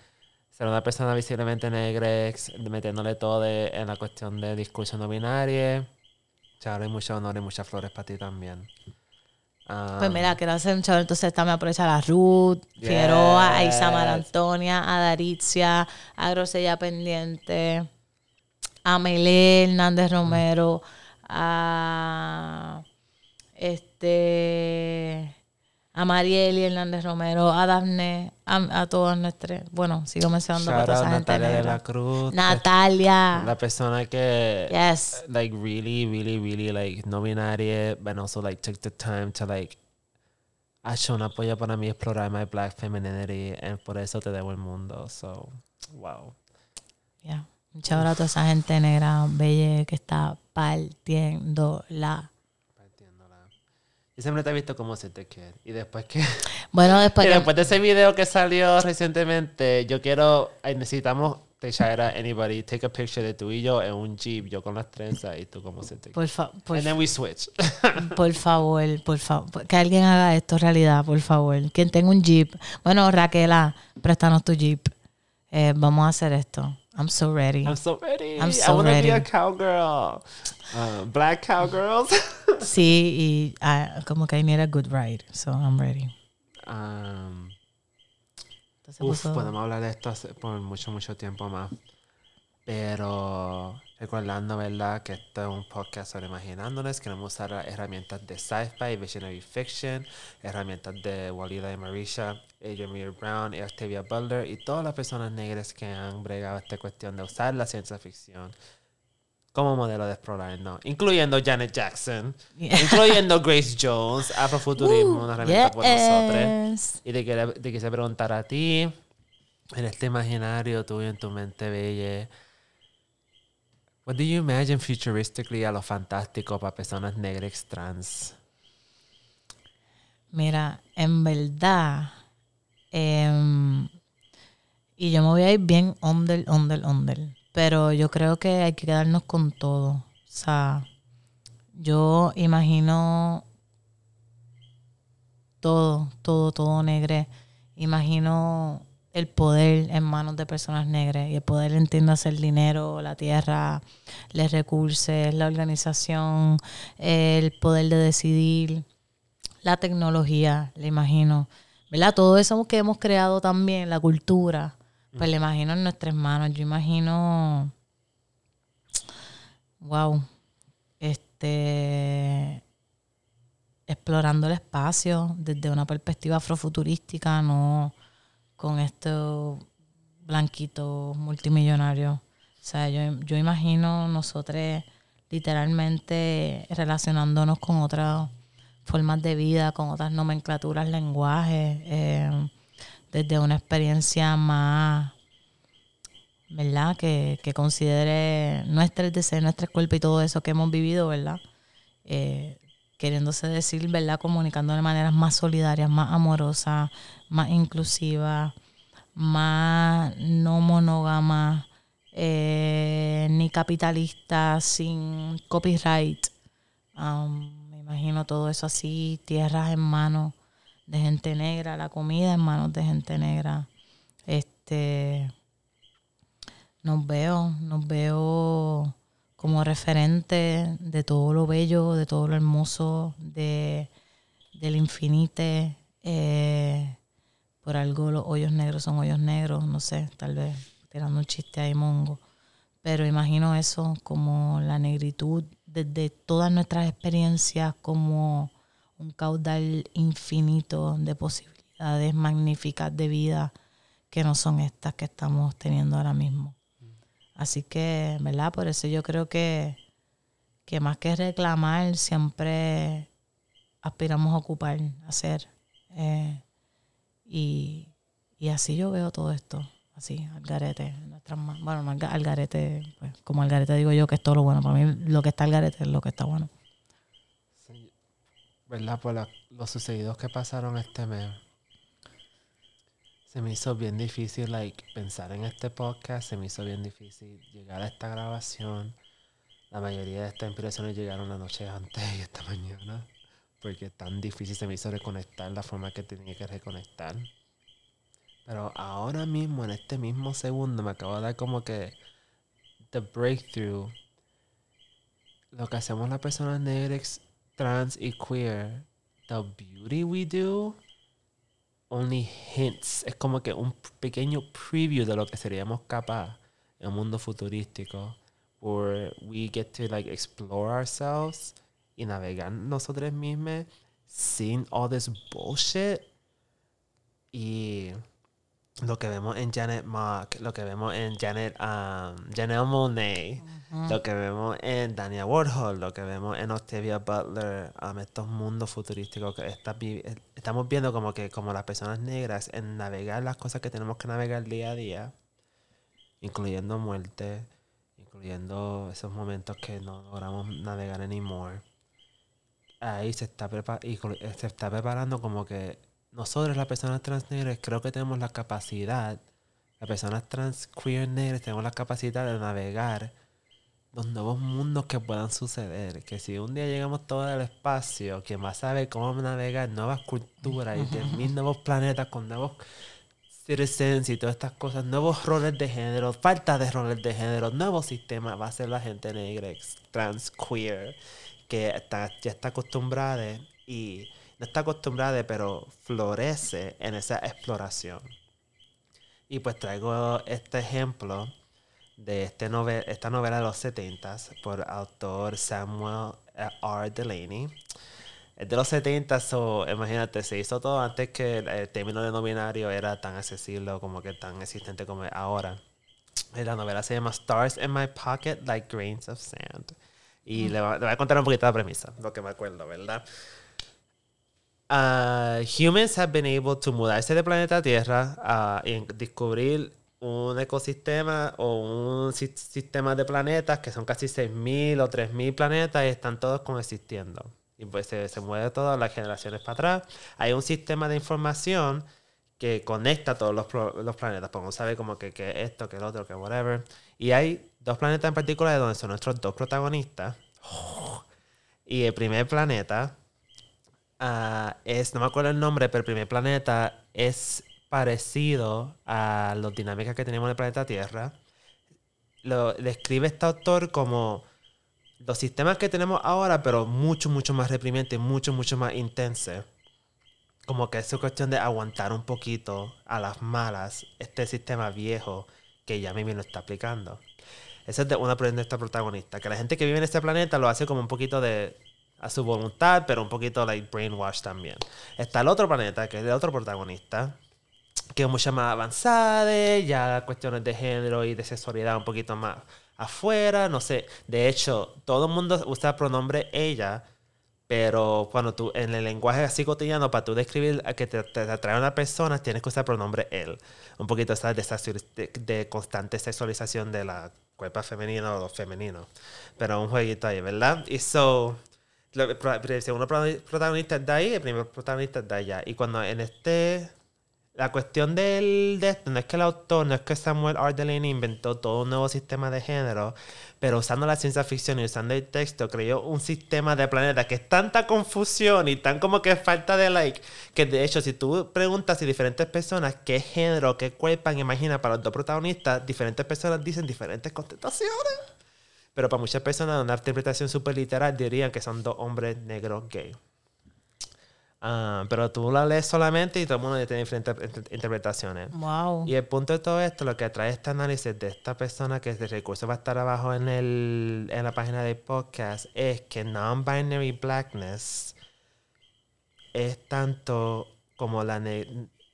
ser una persona visiblemente negra, metiéndole todo de- en la cuestión de discurso no binario. Shout out y mucho honor y muchas flores para ti también. Pues Um, mira, quiero hacer un chavo, entonces también aprovechar a Ruth, Figueroa, a Isamar Yes. Antonia, a Daritzia, a Grosella Pendiente, a Melé Hernández Romero, a este a Marieli Hernández Romero, a Dafne, a, a todas nuestras, bueno, sigo mencionando a shout toda out esa gente Natalia de negra. la Cruz. Natalia. La persona que Yes. like really, really, really like no binaria, but also like took the time to like ha hecho un apoyo para mí explorar my black femininity and por eso te debo el mundo. So, wow. Yeah. Muchas gracias a toda esa gente negra, bella, que está partiendo la. Yo siempre te he visto como se te quiere. Y después que Bueno, después y después de ese video que salió recientemente, yo quiero, necesitamos te Shaira, anybody, take a picture de tú y yo en un jeep, yo con las trenzas y tú como se te por, fa- por, And then we switch. por favor, por favor, que alguien haga esto realidad, por favor. Quien tenga un jeep. Bueno, Raquela, préstanos tu jeep. Eh, vamos a hacer esto. I'm so ready. I'm so ready. I'm I so want to be a ready. cowgirl. Uh, black cowgirls. Sí, y ah, como que I need a good ride, so I'm ready. um, Entonces, uf, podemos hablar de esto por mucho, mucho tiempo más. Pero recordando, ¿verdad? Que esto es un podcast sobre imaginándonos. Queremos usar herramientas de sci-fi, visionary fiction, herramientas de Walida y Marisha, Muir Brown y Octavia Butler y todas las personas negras que han bregado esta cuestión de usar la ciencia ficción como modelo de explorarnos, incluyendo Janet Jackson, Yeah. incluyendo Grace Jones, Afrofuturismo, una herramienta por nosotros. Yes. Y te, quería- te quise preguntar a ti, en este imaginario tuyo, en tu mente bella, what do you imagine futuristically a lo fantástico para personas negras trans? Mira, en verdad, em, y yo me voy a ir bien under, under, under, pero yo creo que hay que quedarnos con todo. O sea, yo imagino todo, todo, todo negre. Imagino el poder en manos de personas negras y el poder entiéndase el dinero, la tierra, los recursos, la organización, el poder de decidir la tecnología, le imagino, ¿verdad? Todo eso que hemos creado también, la cultura, pues le imagino en nuestras manos. Yo imagino, wow, este, explorando el espacio desde una perspectiva afrofuturística, no con estos blanquitos multimillonarios. O sea, yo, yo imagino nosotros literalmente relacionándonos con otras formas de vida, con otras nomenclaturas, lenguajes, eh, desde una experiencia más, ¿verdad? Que, que considere nuestro deseo, nuestro cuerpo y todo eso que hemos vivido, ¿verdad? Eh, queriéndose decir, ¿verdad? Comunicando de maneras más solidarias, más amorosas, más inclusivas, más no monógamas, eh, ni capitalistas, sin copyright. Um, imagino todo eso así, tierras en manos de gente negra, la comida en manos de gente negra. Este nos veo, nos veo como referente de todo lo bello, de todo lo hermoso, de, del infinite. eh, por algo los hoyos negros son hoyos negros, no sé, tal vez tirando un chiste ahí mongo. Pero imagino eso como la negritud desde todas nuestras experiencias como un caudal infinito de posibilidades magníficas de vida que no son estas que estamos teniendo ahora mismo. Así que, ¿verdad? Por eso yo creo que, que más que reclamar, siempre aspiramos a ocupar, a hacer. Eh, y, y así yo veo todo esto, así, al garete. Nuestras bueno, no al ga- al garete, pues, como al garete digo yo que es todo lo bueno. Para mí lo que está al garete es lo que está bueno. Sí, ¿Verdad? Por los sucedidos que pasaron este mes. Se me hizo bien difícil like, pensar en este podcast. Se me hizo bien difícil llegar a esta grabación. La mayoría de estas inspiraciones llegaron la noche antes y esta mañana. Porque tan difícil se me hizo reconectar la forma que tenía que reconectar. Pero ahora mismo, en este mismo segundo, me acabo de dar como que the breakthrough. Lo que hacemos las personas negras, trans y queer, the beauty we do, only hints. Es como que un pequeño preview de lo que seríamos capaz en un mundo futurístico. Where we get to like explore ourselves y navegar nosotros mismos sin all this bullshit. Y lo que vemos en Janet Mock, lo que vemos en Janet, um, Janelle Monáe, lo que vemos en Dania Warhol, lo que vemos en Octavia Butler, um, estos mundos futurísticos que está eh, estamos viendo como que como las personas negras en navegar las cosas que tenemos que navegar día a día, incluyendo muerte, incluyendo esos momentos que no logramos navegar anymore. Ahí se está, prepa- y se está preparando como que nosotros, las personas trans negras, creo que tenemos la capacidad, las personas trans queer negras, tenemos la capacidad de navegar los nuevos mundos que puedan suceder. Que si un día llegamos todo al espacio, quien va a saber cómo navegar nuevas culturas y de mil nuevos planetas con nuevos citizens y todas estas cosas, nuevos roles de género, falta de roles de género, nuevos sistemas, va a ser la gente negra, trans, queer, que está, ya está acostumbrada y no está acostumbrada, pero florece en esa exploración. Y pues traigo este ejemplo de este nove- esta novela de los 70 por autor Samuel eh, R. Delaney. Es de los 70, so, imagínate, se hizo todo antes que el, término de no binario era tan accesible o como que tan existente como es ahora. Eh, La novela se llama Stars in My Pocket Like Grains of Sand. Y le, va- le voy a contar un poquito la premisa, lo que me acuerdo, ¿verdad? Uh, humans have been able to mudarse de planeta Tierra ah, y descubrir un ecosistema o un si- sistema de planetas que son casi 6.000 o 3.000 planetas y están todos coexistiendo. Y pues se, se mueve todas las generaciones para atrás. Hay un sistema de información que conecta todos los, los planetas. Podemos saber como que, que esto, que el otro, que whatever. Y hay dos planetas en particular donde son nuestros dos protagonistas. Y el primer planeta ah, es, no me acuerdo el nombre, pero el primer planeta es parecido a las dinámicas que tenemos en el planeta Tierra. Lo describe este autor como los sistemas que tenemos ahora, pero mucho, mucho más reprimientes, mucho, mucho más intensos. Como que es cuestión de aguantar un poquito a las malas este sistema viejo que ya Mimi lo está aplicando. Esa es de una de esta protagonista. Que la gente que vive en este planeta lo hace como un poquito de a su voluntad, pero un poquito like brainwash también. Está el otro planeta, que es el otro protagonista, que es mucho más avanzada, ya cuestiones de género y de sexualidad un poquito más afuera, no sé. De hecho, todo el mundo usa el pronombre ella, pero cuando tú, en el lenguaje así cotidiano, para tú describir a que te, te atrae una persona, tienes que usar pronombre él. Un poquito esa de, de, de constante sexualización de la cuerpo femenino o femenino. Pero un jueguito ahí, ¿verdad? Y so, el segundo pro- protagonista es de ahí, el primer protagonista es de allá. Y cuando en este la cuestión del, de esto no es que el autor, no es que Samuel R. Delaney inventó todo un nuevo sistema de género, pero usando la ciencia ficción y usando el texto, creó un sistema de planeta que es tanta confusión y tan como que falta de like, que de hecho si tú preguntas a diferentes personas qué género, qué cuerpo imagina para los dos protagonistas, diferentes personas dicen diferentes contestaciones. Pero para muchas personas, una interpretación súper literal dirían que son dos hombres negros gay. Ah, pero tú la lees solamente y todo el mundo tiene diferentes inter- interpretaciones. Wow. Y el punto de todo esto, lo que trae este análisis de esta persona que de recurso va a estar abajo en, el, en la página del podcast, es que non-binary blackness es tanto como la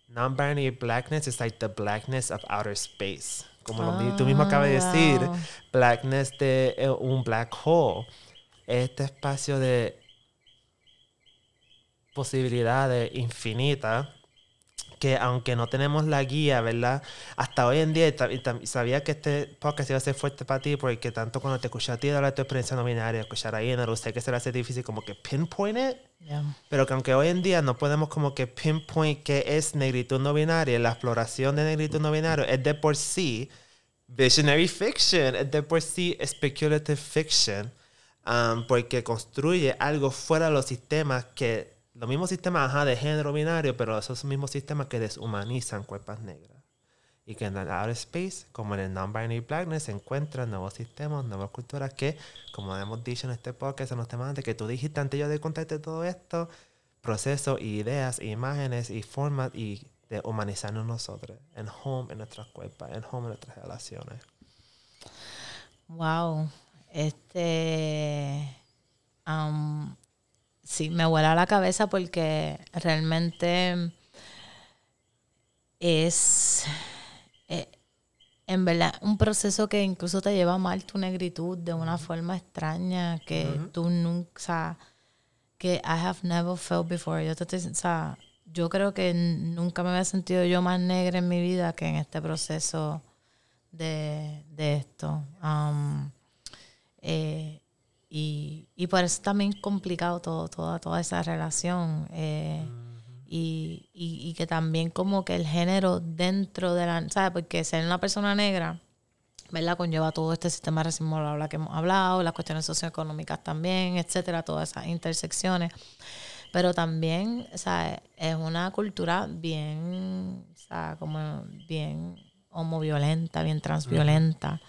non-binary blackness is like the blackness of outer space. Como lo mi- tú mismo acabas de decir, Ah, wow. blackness de eh, un black hole. es este espacio de posibilidades infinitas que aunque no tenemos la guía, ¿verdad? Hasta hoy en día, y sabía que este podcast iba a ser fuerte para ti, porque tanto cuando te escuché a ti hablar de tu experiencia no binaria, escuchar a Ian, sé que se le hace difícil como que pinpoint it, Yeah. pero que aunque hoy en día no podemos como que pinpoint qué es negritud no binaria, la exploración de negritud no binario es de por sí visionary fiction, es de por sí speculative fiction, um, porque construye algo fuera de los sistemas que, los mismos sistemas de género binario, pero esos mismos sistemas que deshumanizan cuerpos negras. Y que en el outer space, como en el non-binary blackness, se encuentran nuevos sistemas, nuevas culturas que, como hemos dicho en este podcast, en los temas antes, que tú dijiste antes yo de contarte todo esto, procesos, y ideas, imágenes y formas y de humanizarnos nosotros, en home, en nuestras cuerpos, en home, en nuestras relaciones. Wow. Este. am, sí, me vuela la cabeza porque realmente es. eh, en verdad, un proceso que incluso te lleva mal tu negritud de una forma extraña que tú nunca. o sea, que I have never felt before. Yo, te, o sea, yo creo que nunca me había sentido yo más negra en mi vida que en este proceso de, de esto. Um, eh, y, y por eso es también complicado todo, toda, toda esa relación. eh, y, y, y que también como que el género dentro de la... ¿Sabes? Porque ser una persona negra, ¿verdad? Conlleva todo este sistema de racismo bla, bla, que hemos hablado, las cuestiones socioeconómicas también, etcétera, todas esas intersecciones. Pero también, sea, es una cultura bien, sea, como bien homoviolenta, bien transviolenta,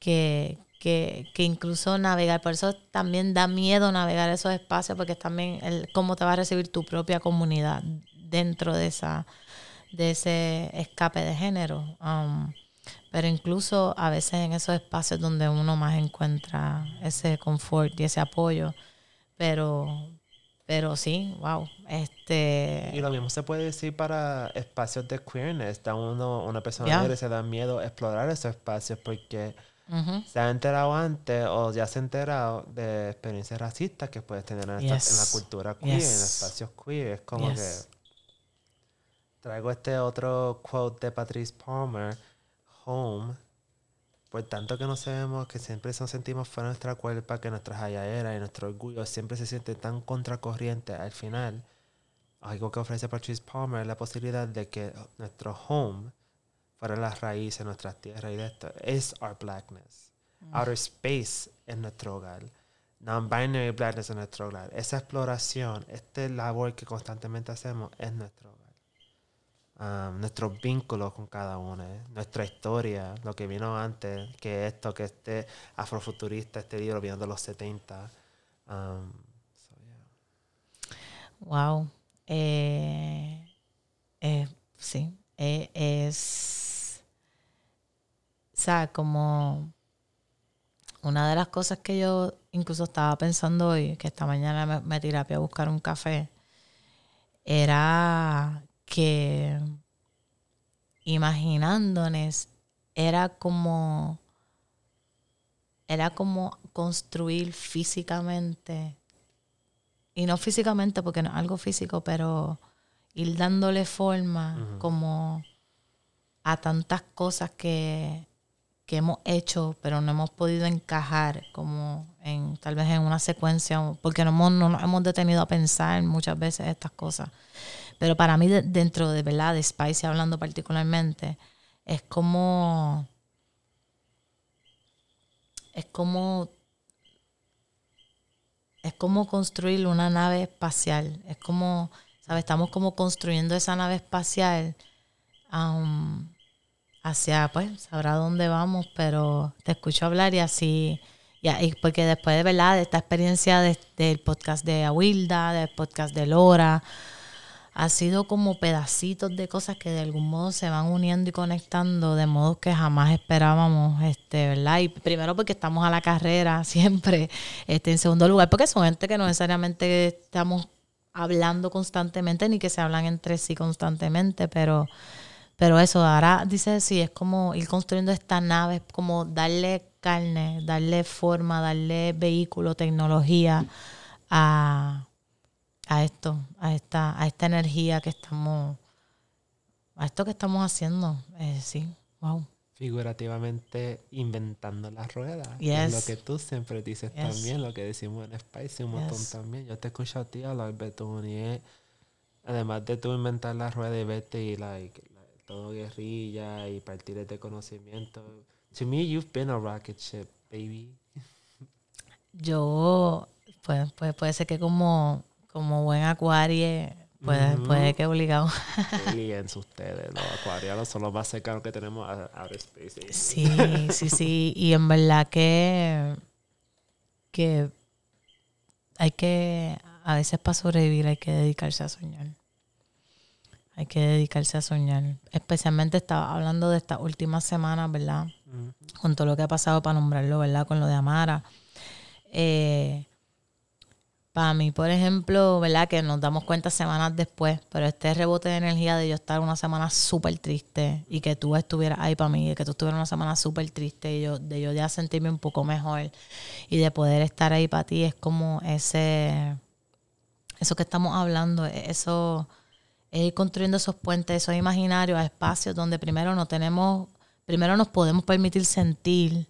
que, que, que incluso navegar, por eso también da miedo navegar esos espacios, porque es también el, cómo te va a recibir tu propia comunidad dentro de esa de ese escape de género. Um, pero incluso a veces en esos espacios donde uno más encuentra ese confort y ese apoyo. Pero, pero sí, wow. Este, Y lo mismo se puede decir para espacios de queerness. Da uno, una persona Ya. negra y se da miedo explorar esos espacios porque ujú, se ha enterado antes o ya se ha enterado de experiencias racistas que puedes tener en, esta- en la Yes. cultura queer, en Yes. espacios queer. Es como Yes. que traigo este otro quote de Patrice Palmer, Home. Por tanto que no sabemos que siempre nos sentimos fuera de nuestra cuerpa, que nuestras halladeras y nuestro orgullo siempre se sienten tan contracorriente al final. Algo que ofrece Patrice Palmer es la posibilidad de que nuestro home fuera las raíces, nuestras tierras y de esto, es our blackness. Outer space es nuestro hogar. Non-binary blackness es nuestro hogar. Esa exploración, este labor que constantemente hacemos es nuestro hogar. Um, nuestros vínculos con cada uno, ¿eh? nuestra historia, lo que vino antes, que esto, que este afrofuturista, este libro vino de los 70. Um, so, yeah. Wow. Eh, eh, sí. eh, es. Sea, como. Una de las cosas que yo incluso estaba pensando hoy, que esta mañana me, me tiré a buscar un café, era que imaginándonos era como era como construir físicamente y no físicamente porque no es algo físico pero ir dándole forma como a tantas cosas que, que hemos hecho pero no hemos podido encajar como en tal vez en una secuencia porque no, no nos hemos detenido a pensar muchas veces estas cosas. Pero para mí de- dentro de verdad de Spicy hablando particularmente es como es como es como construir una nave espacial. Es como sabes estamos como construyendo esa nave espacial um, hacia pues sabrá dónde vamos pero te escucho hablar y así y ahí- porque después de verdad de esta experiencia de- del podcast de Awilda del podcast de Lora ha sido como pedacitos de cosas que de algún modo se van uniendo y conectando de modo que jamás esperábamos, este, ¿verdad? Y primero porque estamos a la carrera siempre, este, en segundo lugar porque son gente que no necesariamente estamos hablando constantemente ni que se hablan entre sí constantemente, pero, pero eso, ahora dice sí, es como ir construyendo esta nave, es como darle carne, darle forma, darle vehículo, tecnología a, a esto, a esta, a esta energía que estamos, a esto que estamos haciendo. Eh, sí, wow. Figurativamente inventando las ruedas. Yes. Es lo que tú siempre dices Yes. también, lo que decimos en Spicy un montón Yes. también. Yo te escucho a ti hablar, Betún, y además de tú inventar las ruedas y vete y like, todo guerrilla y partir de conocimiento. To me, you've been a rocket ship, baby. Yo, pues, pues puede ser que como, como buen acuario, puede, Ujú. puede que obligado. Aliens ustedes, los acuarianos son los más cercanos que tenemos a outer space. Sí, sí, sí. Y en verdad que, que hay que, a veces para sobrevivir hay que dedicarse a soñar. Hay que dedicarse a soñar. Especialmente estaba hablando de estas últimas semanas, ¿verdad? Con todo lo que ha pasado para nombrarlo, ¿verdad? Con lo de Amara. Eh, para mí, por ejemplo, ¿verdad? Que nos damos cuenta semanas después, pero este rebote de energía de yo estar una semana súper triste y que tú estuvieras ahí para mí, y que tú estuvieras una semana súper triste y yo, de yo ya sentirme un poco mejor y de poder estar ahí para ti, es como ese, eso que estamos hablando, e- eso, es ir construyendo esos puentes, esos imaginarios a espacios donde primero no tenemos, primero nos podemos permitir sentir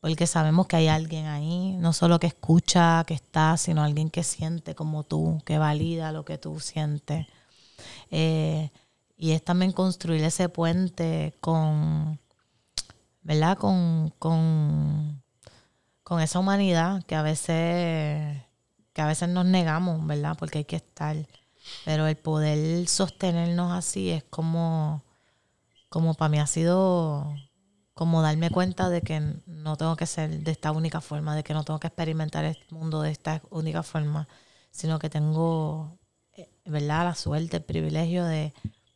porque sabemos que hay alguien ahí, no solo que escucha, que está, sino alguien que siente como tú, que valida lo que tú sientes. Eh, y es también construir ese puente con, ¿verdad? Con, con, con esa humanidad que a veces, que a veces nos negamos, ¿verdad? Porque hay que estar. Pero el poder sostenernos así es como, como para mí ha sido como darme cuenta de que no tengo que ser de esta única forma, de que no tengo que experimentar el mundo de esta única forma, sino que tengo, eh, ¿verdad?, la suerte, el privilegio de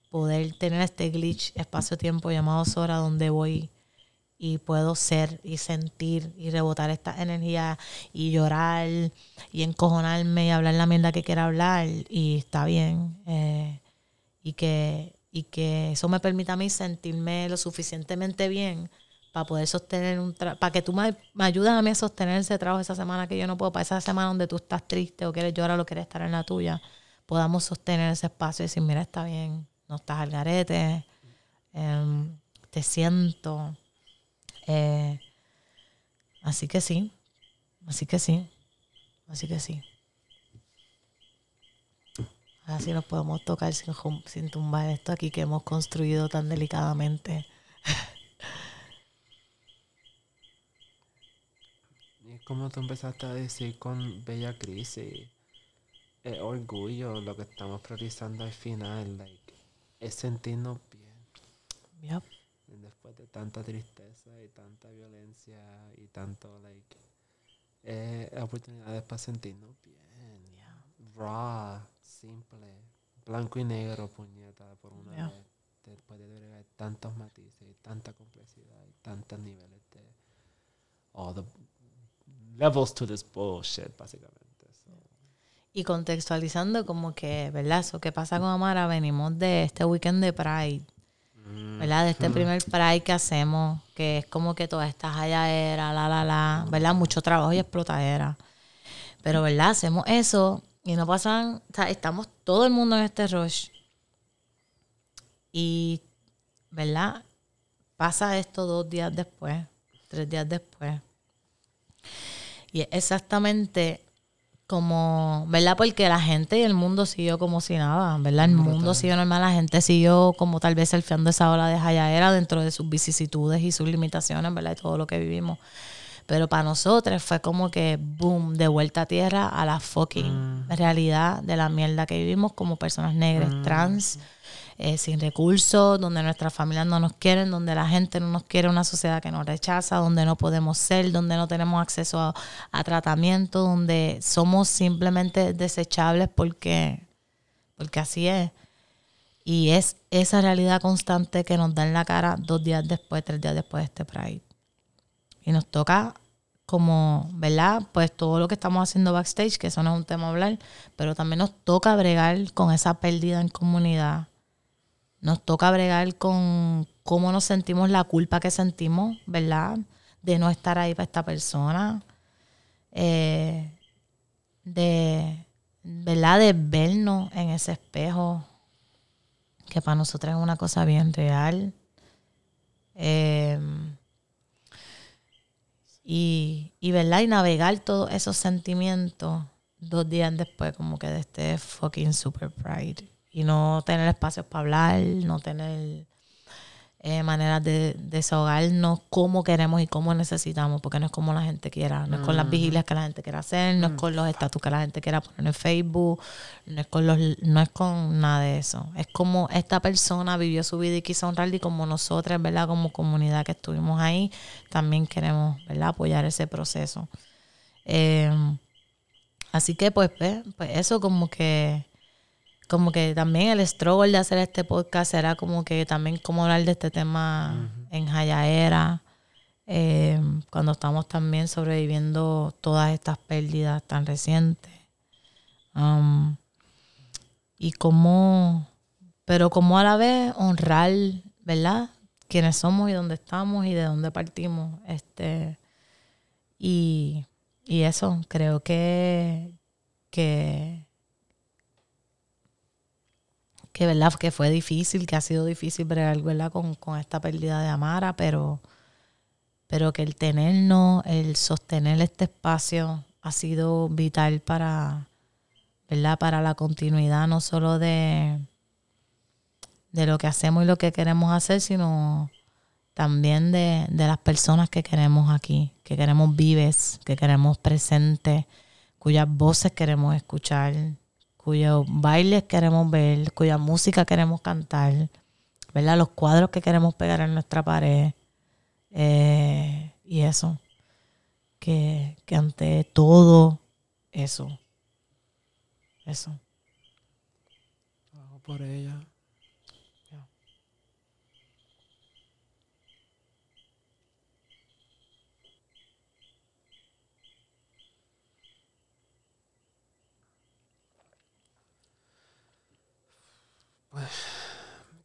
poder tener este glitch espacio-tiempo llamado Sora, donde voy y puedo ser y sentir y rebotar esta energía y llorar y encojonarme y hablar la mierda que quiera hablar y está bien. eh, y que y que eso me permita a mí sentirme lo suficientemente bien para poder sostener un trabajo, para que tú me, me ayudes a mí a sostener ese trabajo esa semana que yo no puedo, para esa semana donde tú estás triste o quieres llorar o quieres estar en la tuya, podamos sostener ese espacio y decir, mira, está bien, no estás al garete, em, te siento. Eh, así que sí, así que sí, así que sí. Así nos podemos tocar sin, tumbar esto aquí que hemos construido tan delicadamente. Y como tú empezaste a decir con Bella Crisis, es orgullo lo que estamos priorizando al final, like, es sentirnos bien. Yep. Después de tanta tristeza y tanta violencia y tanto, like, eh, oportunidades para sentirnos bien. Raw, simple, blanco y negro, puñeta, por una Yeah. vez. Después de agregar tantos matices y tanta complejidad y tantos niveles de all the levels to this bullshit, básicamente. Y contextualizando como que, ¿verdad? Eso que pasa con Amara, venimos de este weekend de Pride, ¿verdad? De este primer Pride que hacemos, que es como que toda esta jayaera, la, la, la, ¿verdad? Mucho trabajo y explotadera. Pero, ¿verdad? Hacemos eso y no pasan, o sea, estamos todo el mundo en este rush. Y, ¿verdad? Pasa esto dos días después, tres días después. Y es exactamente como, ¿verdad? Porque la gente y el mundo siguió como si nada, ¿verdad? El mundo siguió normal, la gente siguió como tal vez surfeando esa ola de jayaera dentro de sus vicisitudes y sus limitaciones, ¿verdad? Y todo lo que vivimos. Pero para nosotros fue como que, boom, de vuelta a tierra a la fucking realidad de la mierda que vivimos como personas negras, trans, eh, sin recursos, donde nuestras familias no nos quieren, donde la gente no nos quiere, una sociedad que nos rechaza, donde no podemos ser, donde no tenemos acceso a, a tratamiento, donde somos simplemente desechables porque, porque así es. Y es esa realidad constante que nos da en la cara dos días después, tres días después de este Pride. Y nos toca como, ¿verdad? Pues todo lo que estamos haciendo backstage, que eso no es un tema hablar, pero también nos toca bregar con esa pérdida en comunidad. Nos toca bregar con cómo nos sentimos, la culpa que sentimos, ¿verdad? de no estar ahí para esta persona, eh, de, ¿verdad? De vernos en ese espejo, que para nosotros es una cosa bien real. Eh, y, y, ¿verdad? Y navegar todos esos sentimientos dos días después como que de este fucking super pride. Y no tener espacios para hablar, no tener eh, maneras de, desahogarnos como queremos y cómo necesitamos, porque no es como la gente quiera, no es con las vigilias que la gente quiera hacer, no es con los estatus que la gente quiera poner en Facebook, no es con los, no es con nada de eso. Es como esta persona vivió su vida y quiso honrar y como nosotras, ¿verdad? Como comunidad que estuvimos ahí, también queremos, ¿verdad? Apoyar ese proceso. Eh, así que pues, pues eso como que como que también el struggle de hacer este podcast era como que también como hablar de este tema en Jayaera, eh, cuando estamos también sobreviviendo todas estas pérdidas tan recientes. Um, y cómo, pero como a la vez honrar, ¿verdad? Quiénes somos y dónde estamos y de dónde partimos. Este, y, y eso, creo que, que que verdad que fue difícil, que ha sido difícil bregar ¿verdad? Con, con esta pérdida de Amara, pero, pero que el tenernos, el sostener este espacio ha sido vital para, ¿verdad? para la continuidad no solo de, de lo que hacemos y lo que queremos hacer, sino también de, de las personas que queremos aquí, que queremos vives, que queremos presentes, cuyas voces queremos escuchar, cuyos bailes queremos ver, cuya música queremos cantar, ¿verdad? Los cuadros que queremos pegar en nuestra pared. Eh, y eso. Que, que ante todo, eso. Eso. por ella.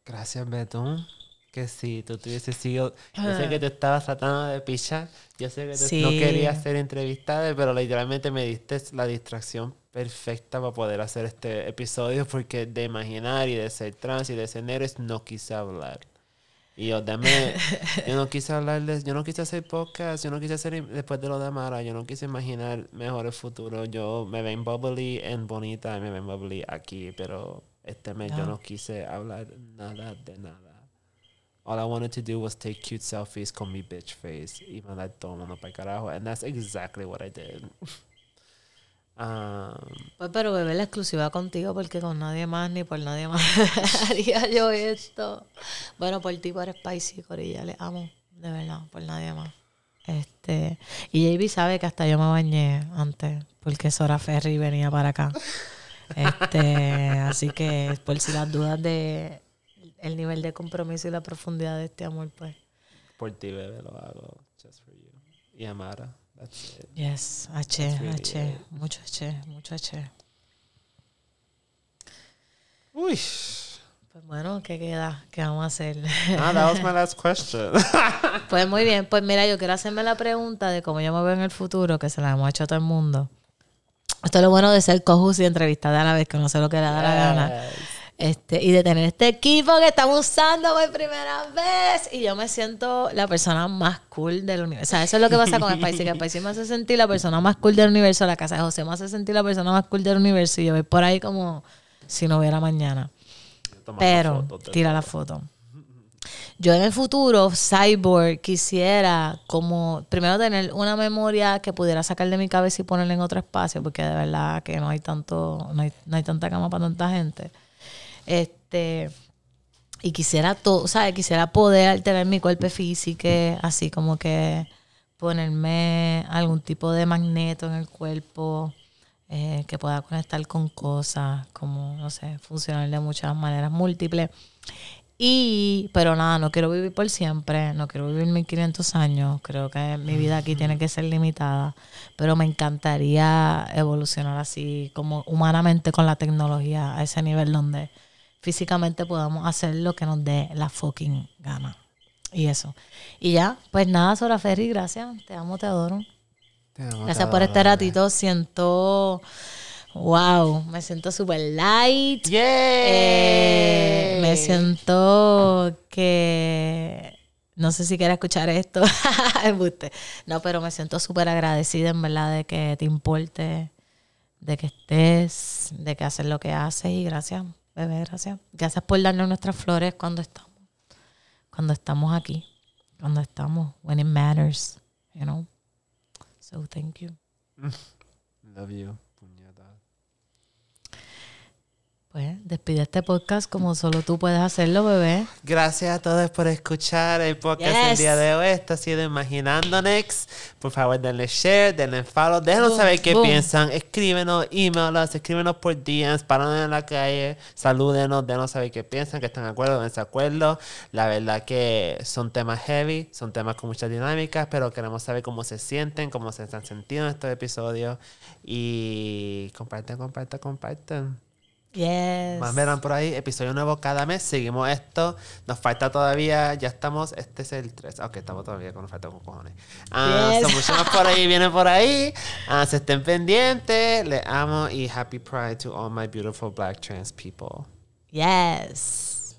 Gracias, Betún. Que si tú tuviese sido. Yo sé que te estabas tratando de pichar. Yo sé que no querías ser entrevistada, pero literalmente me diste la distracción perfecta para poder hacer este episodio. Porque de imaginar y de ser trans y de ser negro no quise hablar. Y yo, dame, yo no quise hablarles, yo no quise hacer podcast, yo no quise hacer después de lo de Amara, yo no quise imaginar mejores futuros. Yo me ven bubbly en bonita, y me ven bubbly aquí, pero este mes yo no quise hablar nada de nada. All I wanted to do was take cute selfies con mi bitch face y mandar todo el mundo para el carajo. And that's exactly what I did. um, pues pero bebé la exclusiva contigo porque con nadie más ni por nadie más haría yo esto. Bueno, por ti, por Spicy, Corilla, le amo. De verdad, por nadie más. Este, y JB sabe que hasta yo me bañé antes porque Sora Ferry venía para acá. Este, así que por si las dudas de el nivel de compromiso y la profundidad de este amor, pues. Por ti, bebé, lo hago. Just for you. Y Amara. That's it. Yes, H, H. Mucho H, mucho H. Uy. Pues bueno, ¿qué queda? ¿Qué vamos a hacer? Ah, that was my last question. pues muy bien, pues mira, yo quiero hacerme la pregunta de cómo yo me veo en el futuro, que se la hemos hecho a todo el mundo. Esto es lo bueno de ser cojus y entrevistar a la vez, que no sé lo que le da la gana. Este, y de tener este equipo que estamos usando por primera vez. Y yo me siento la persona más cool del universo. O sea, eso es lo que pasa con Spicy, que Spicy me hace sentir la persona más cool del universo. La casa de José me hace sentir la persona más cool del universo. Y yo voy por ahí como si no hubiera mañana. Pero, tira la foto. Yo en el futuro, Cyborg, quisiera como primero tener una memoria que pudiera sacar de mi cabeza y ponerla en otro espacio, porque de verdad que no hay tanto, no hay, no hay tanta cama para tanta gente. Este, y quisiera todo, ¿sabes? Quisiera poder alterar mi cuerpo físico, así como que ponerme algún tipo de magneto en el cuerpo eh, que pueda conectar con cosas, como, no sé, funcionar de muchas maneras múltiples. Y, pero nada, no quiero vivir por siempre, no quiero vivir 1500 años, creo que mi vida aquí tiene que ser limitada, pero me encantaría evolucionar así como humanamente con la tecnología a ese nivel donde físicamente podamos hacer lo que nos dé la fucking gana. y eso. Y ya, pues nada, Sora Ferry, gracias. Te amo, te adoro. Te amo, Gracias te por este ratito. Siento. Wow, me siento súper light. Eh, me siento que. No sé si quieres escuchar esto. No, pero me siento súper agradecida, en verdad, de que te importe, de que estés, de que haces lo que haces. Y gracias, bebé, gracias. Gracias por darnos nuestras flores cuando estamos. Cuando estamos aquí. Cuando estamos. When it matters. You know? So, thank you. Love you, puñeta. Pues despide este podcast como solo tú puedes hacerlo, bebé. Gracias a todos por escuchar el podcast Yes. día de hoy. Esto ha sido Imaginando Next. Por favor, denle share, denle follow. Déjenos Boom, saber qué boom. piensan. Escríbenos, emails, escríbenos por DMs, páranos en la calle, salúdenos, denos saber qué piensan, que están de acuerdo, no en desacuerdo. La verdad que son temas heavy, son temas con muchas dinámicas, pero queremos saber cómo se sienten, cómo se están sintiendo en estos episodios. Y comparten, comparten, comparten. Yes. Más verán por ahí, episodio nuevo cada mes. Seguimos esto. Nos falta todavía, ya estamos, este es el 3. Ok, estamos todavía con nos falta con cojones. Ah, Yes. son mucho más por ahí, viene por ahí. Ah, se estén pendientes. Les amo y happy pride to all my beautiful black trans people. Yes.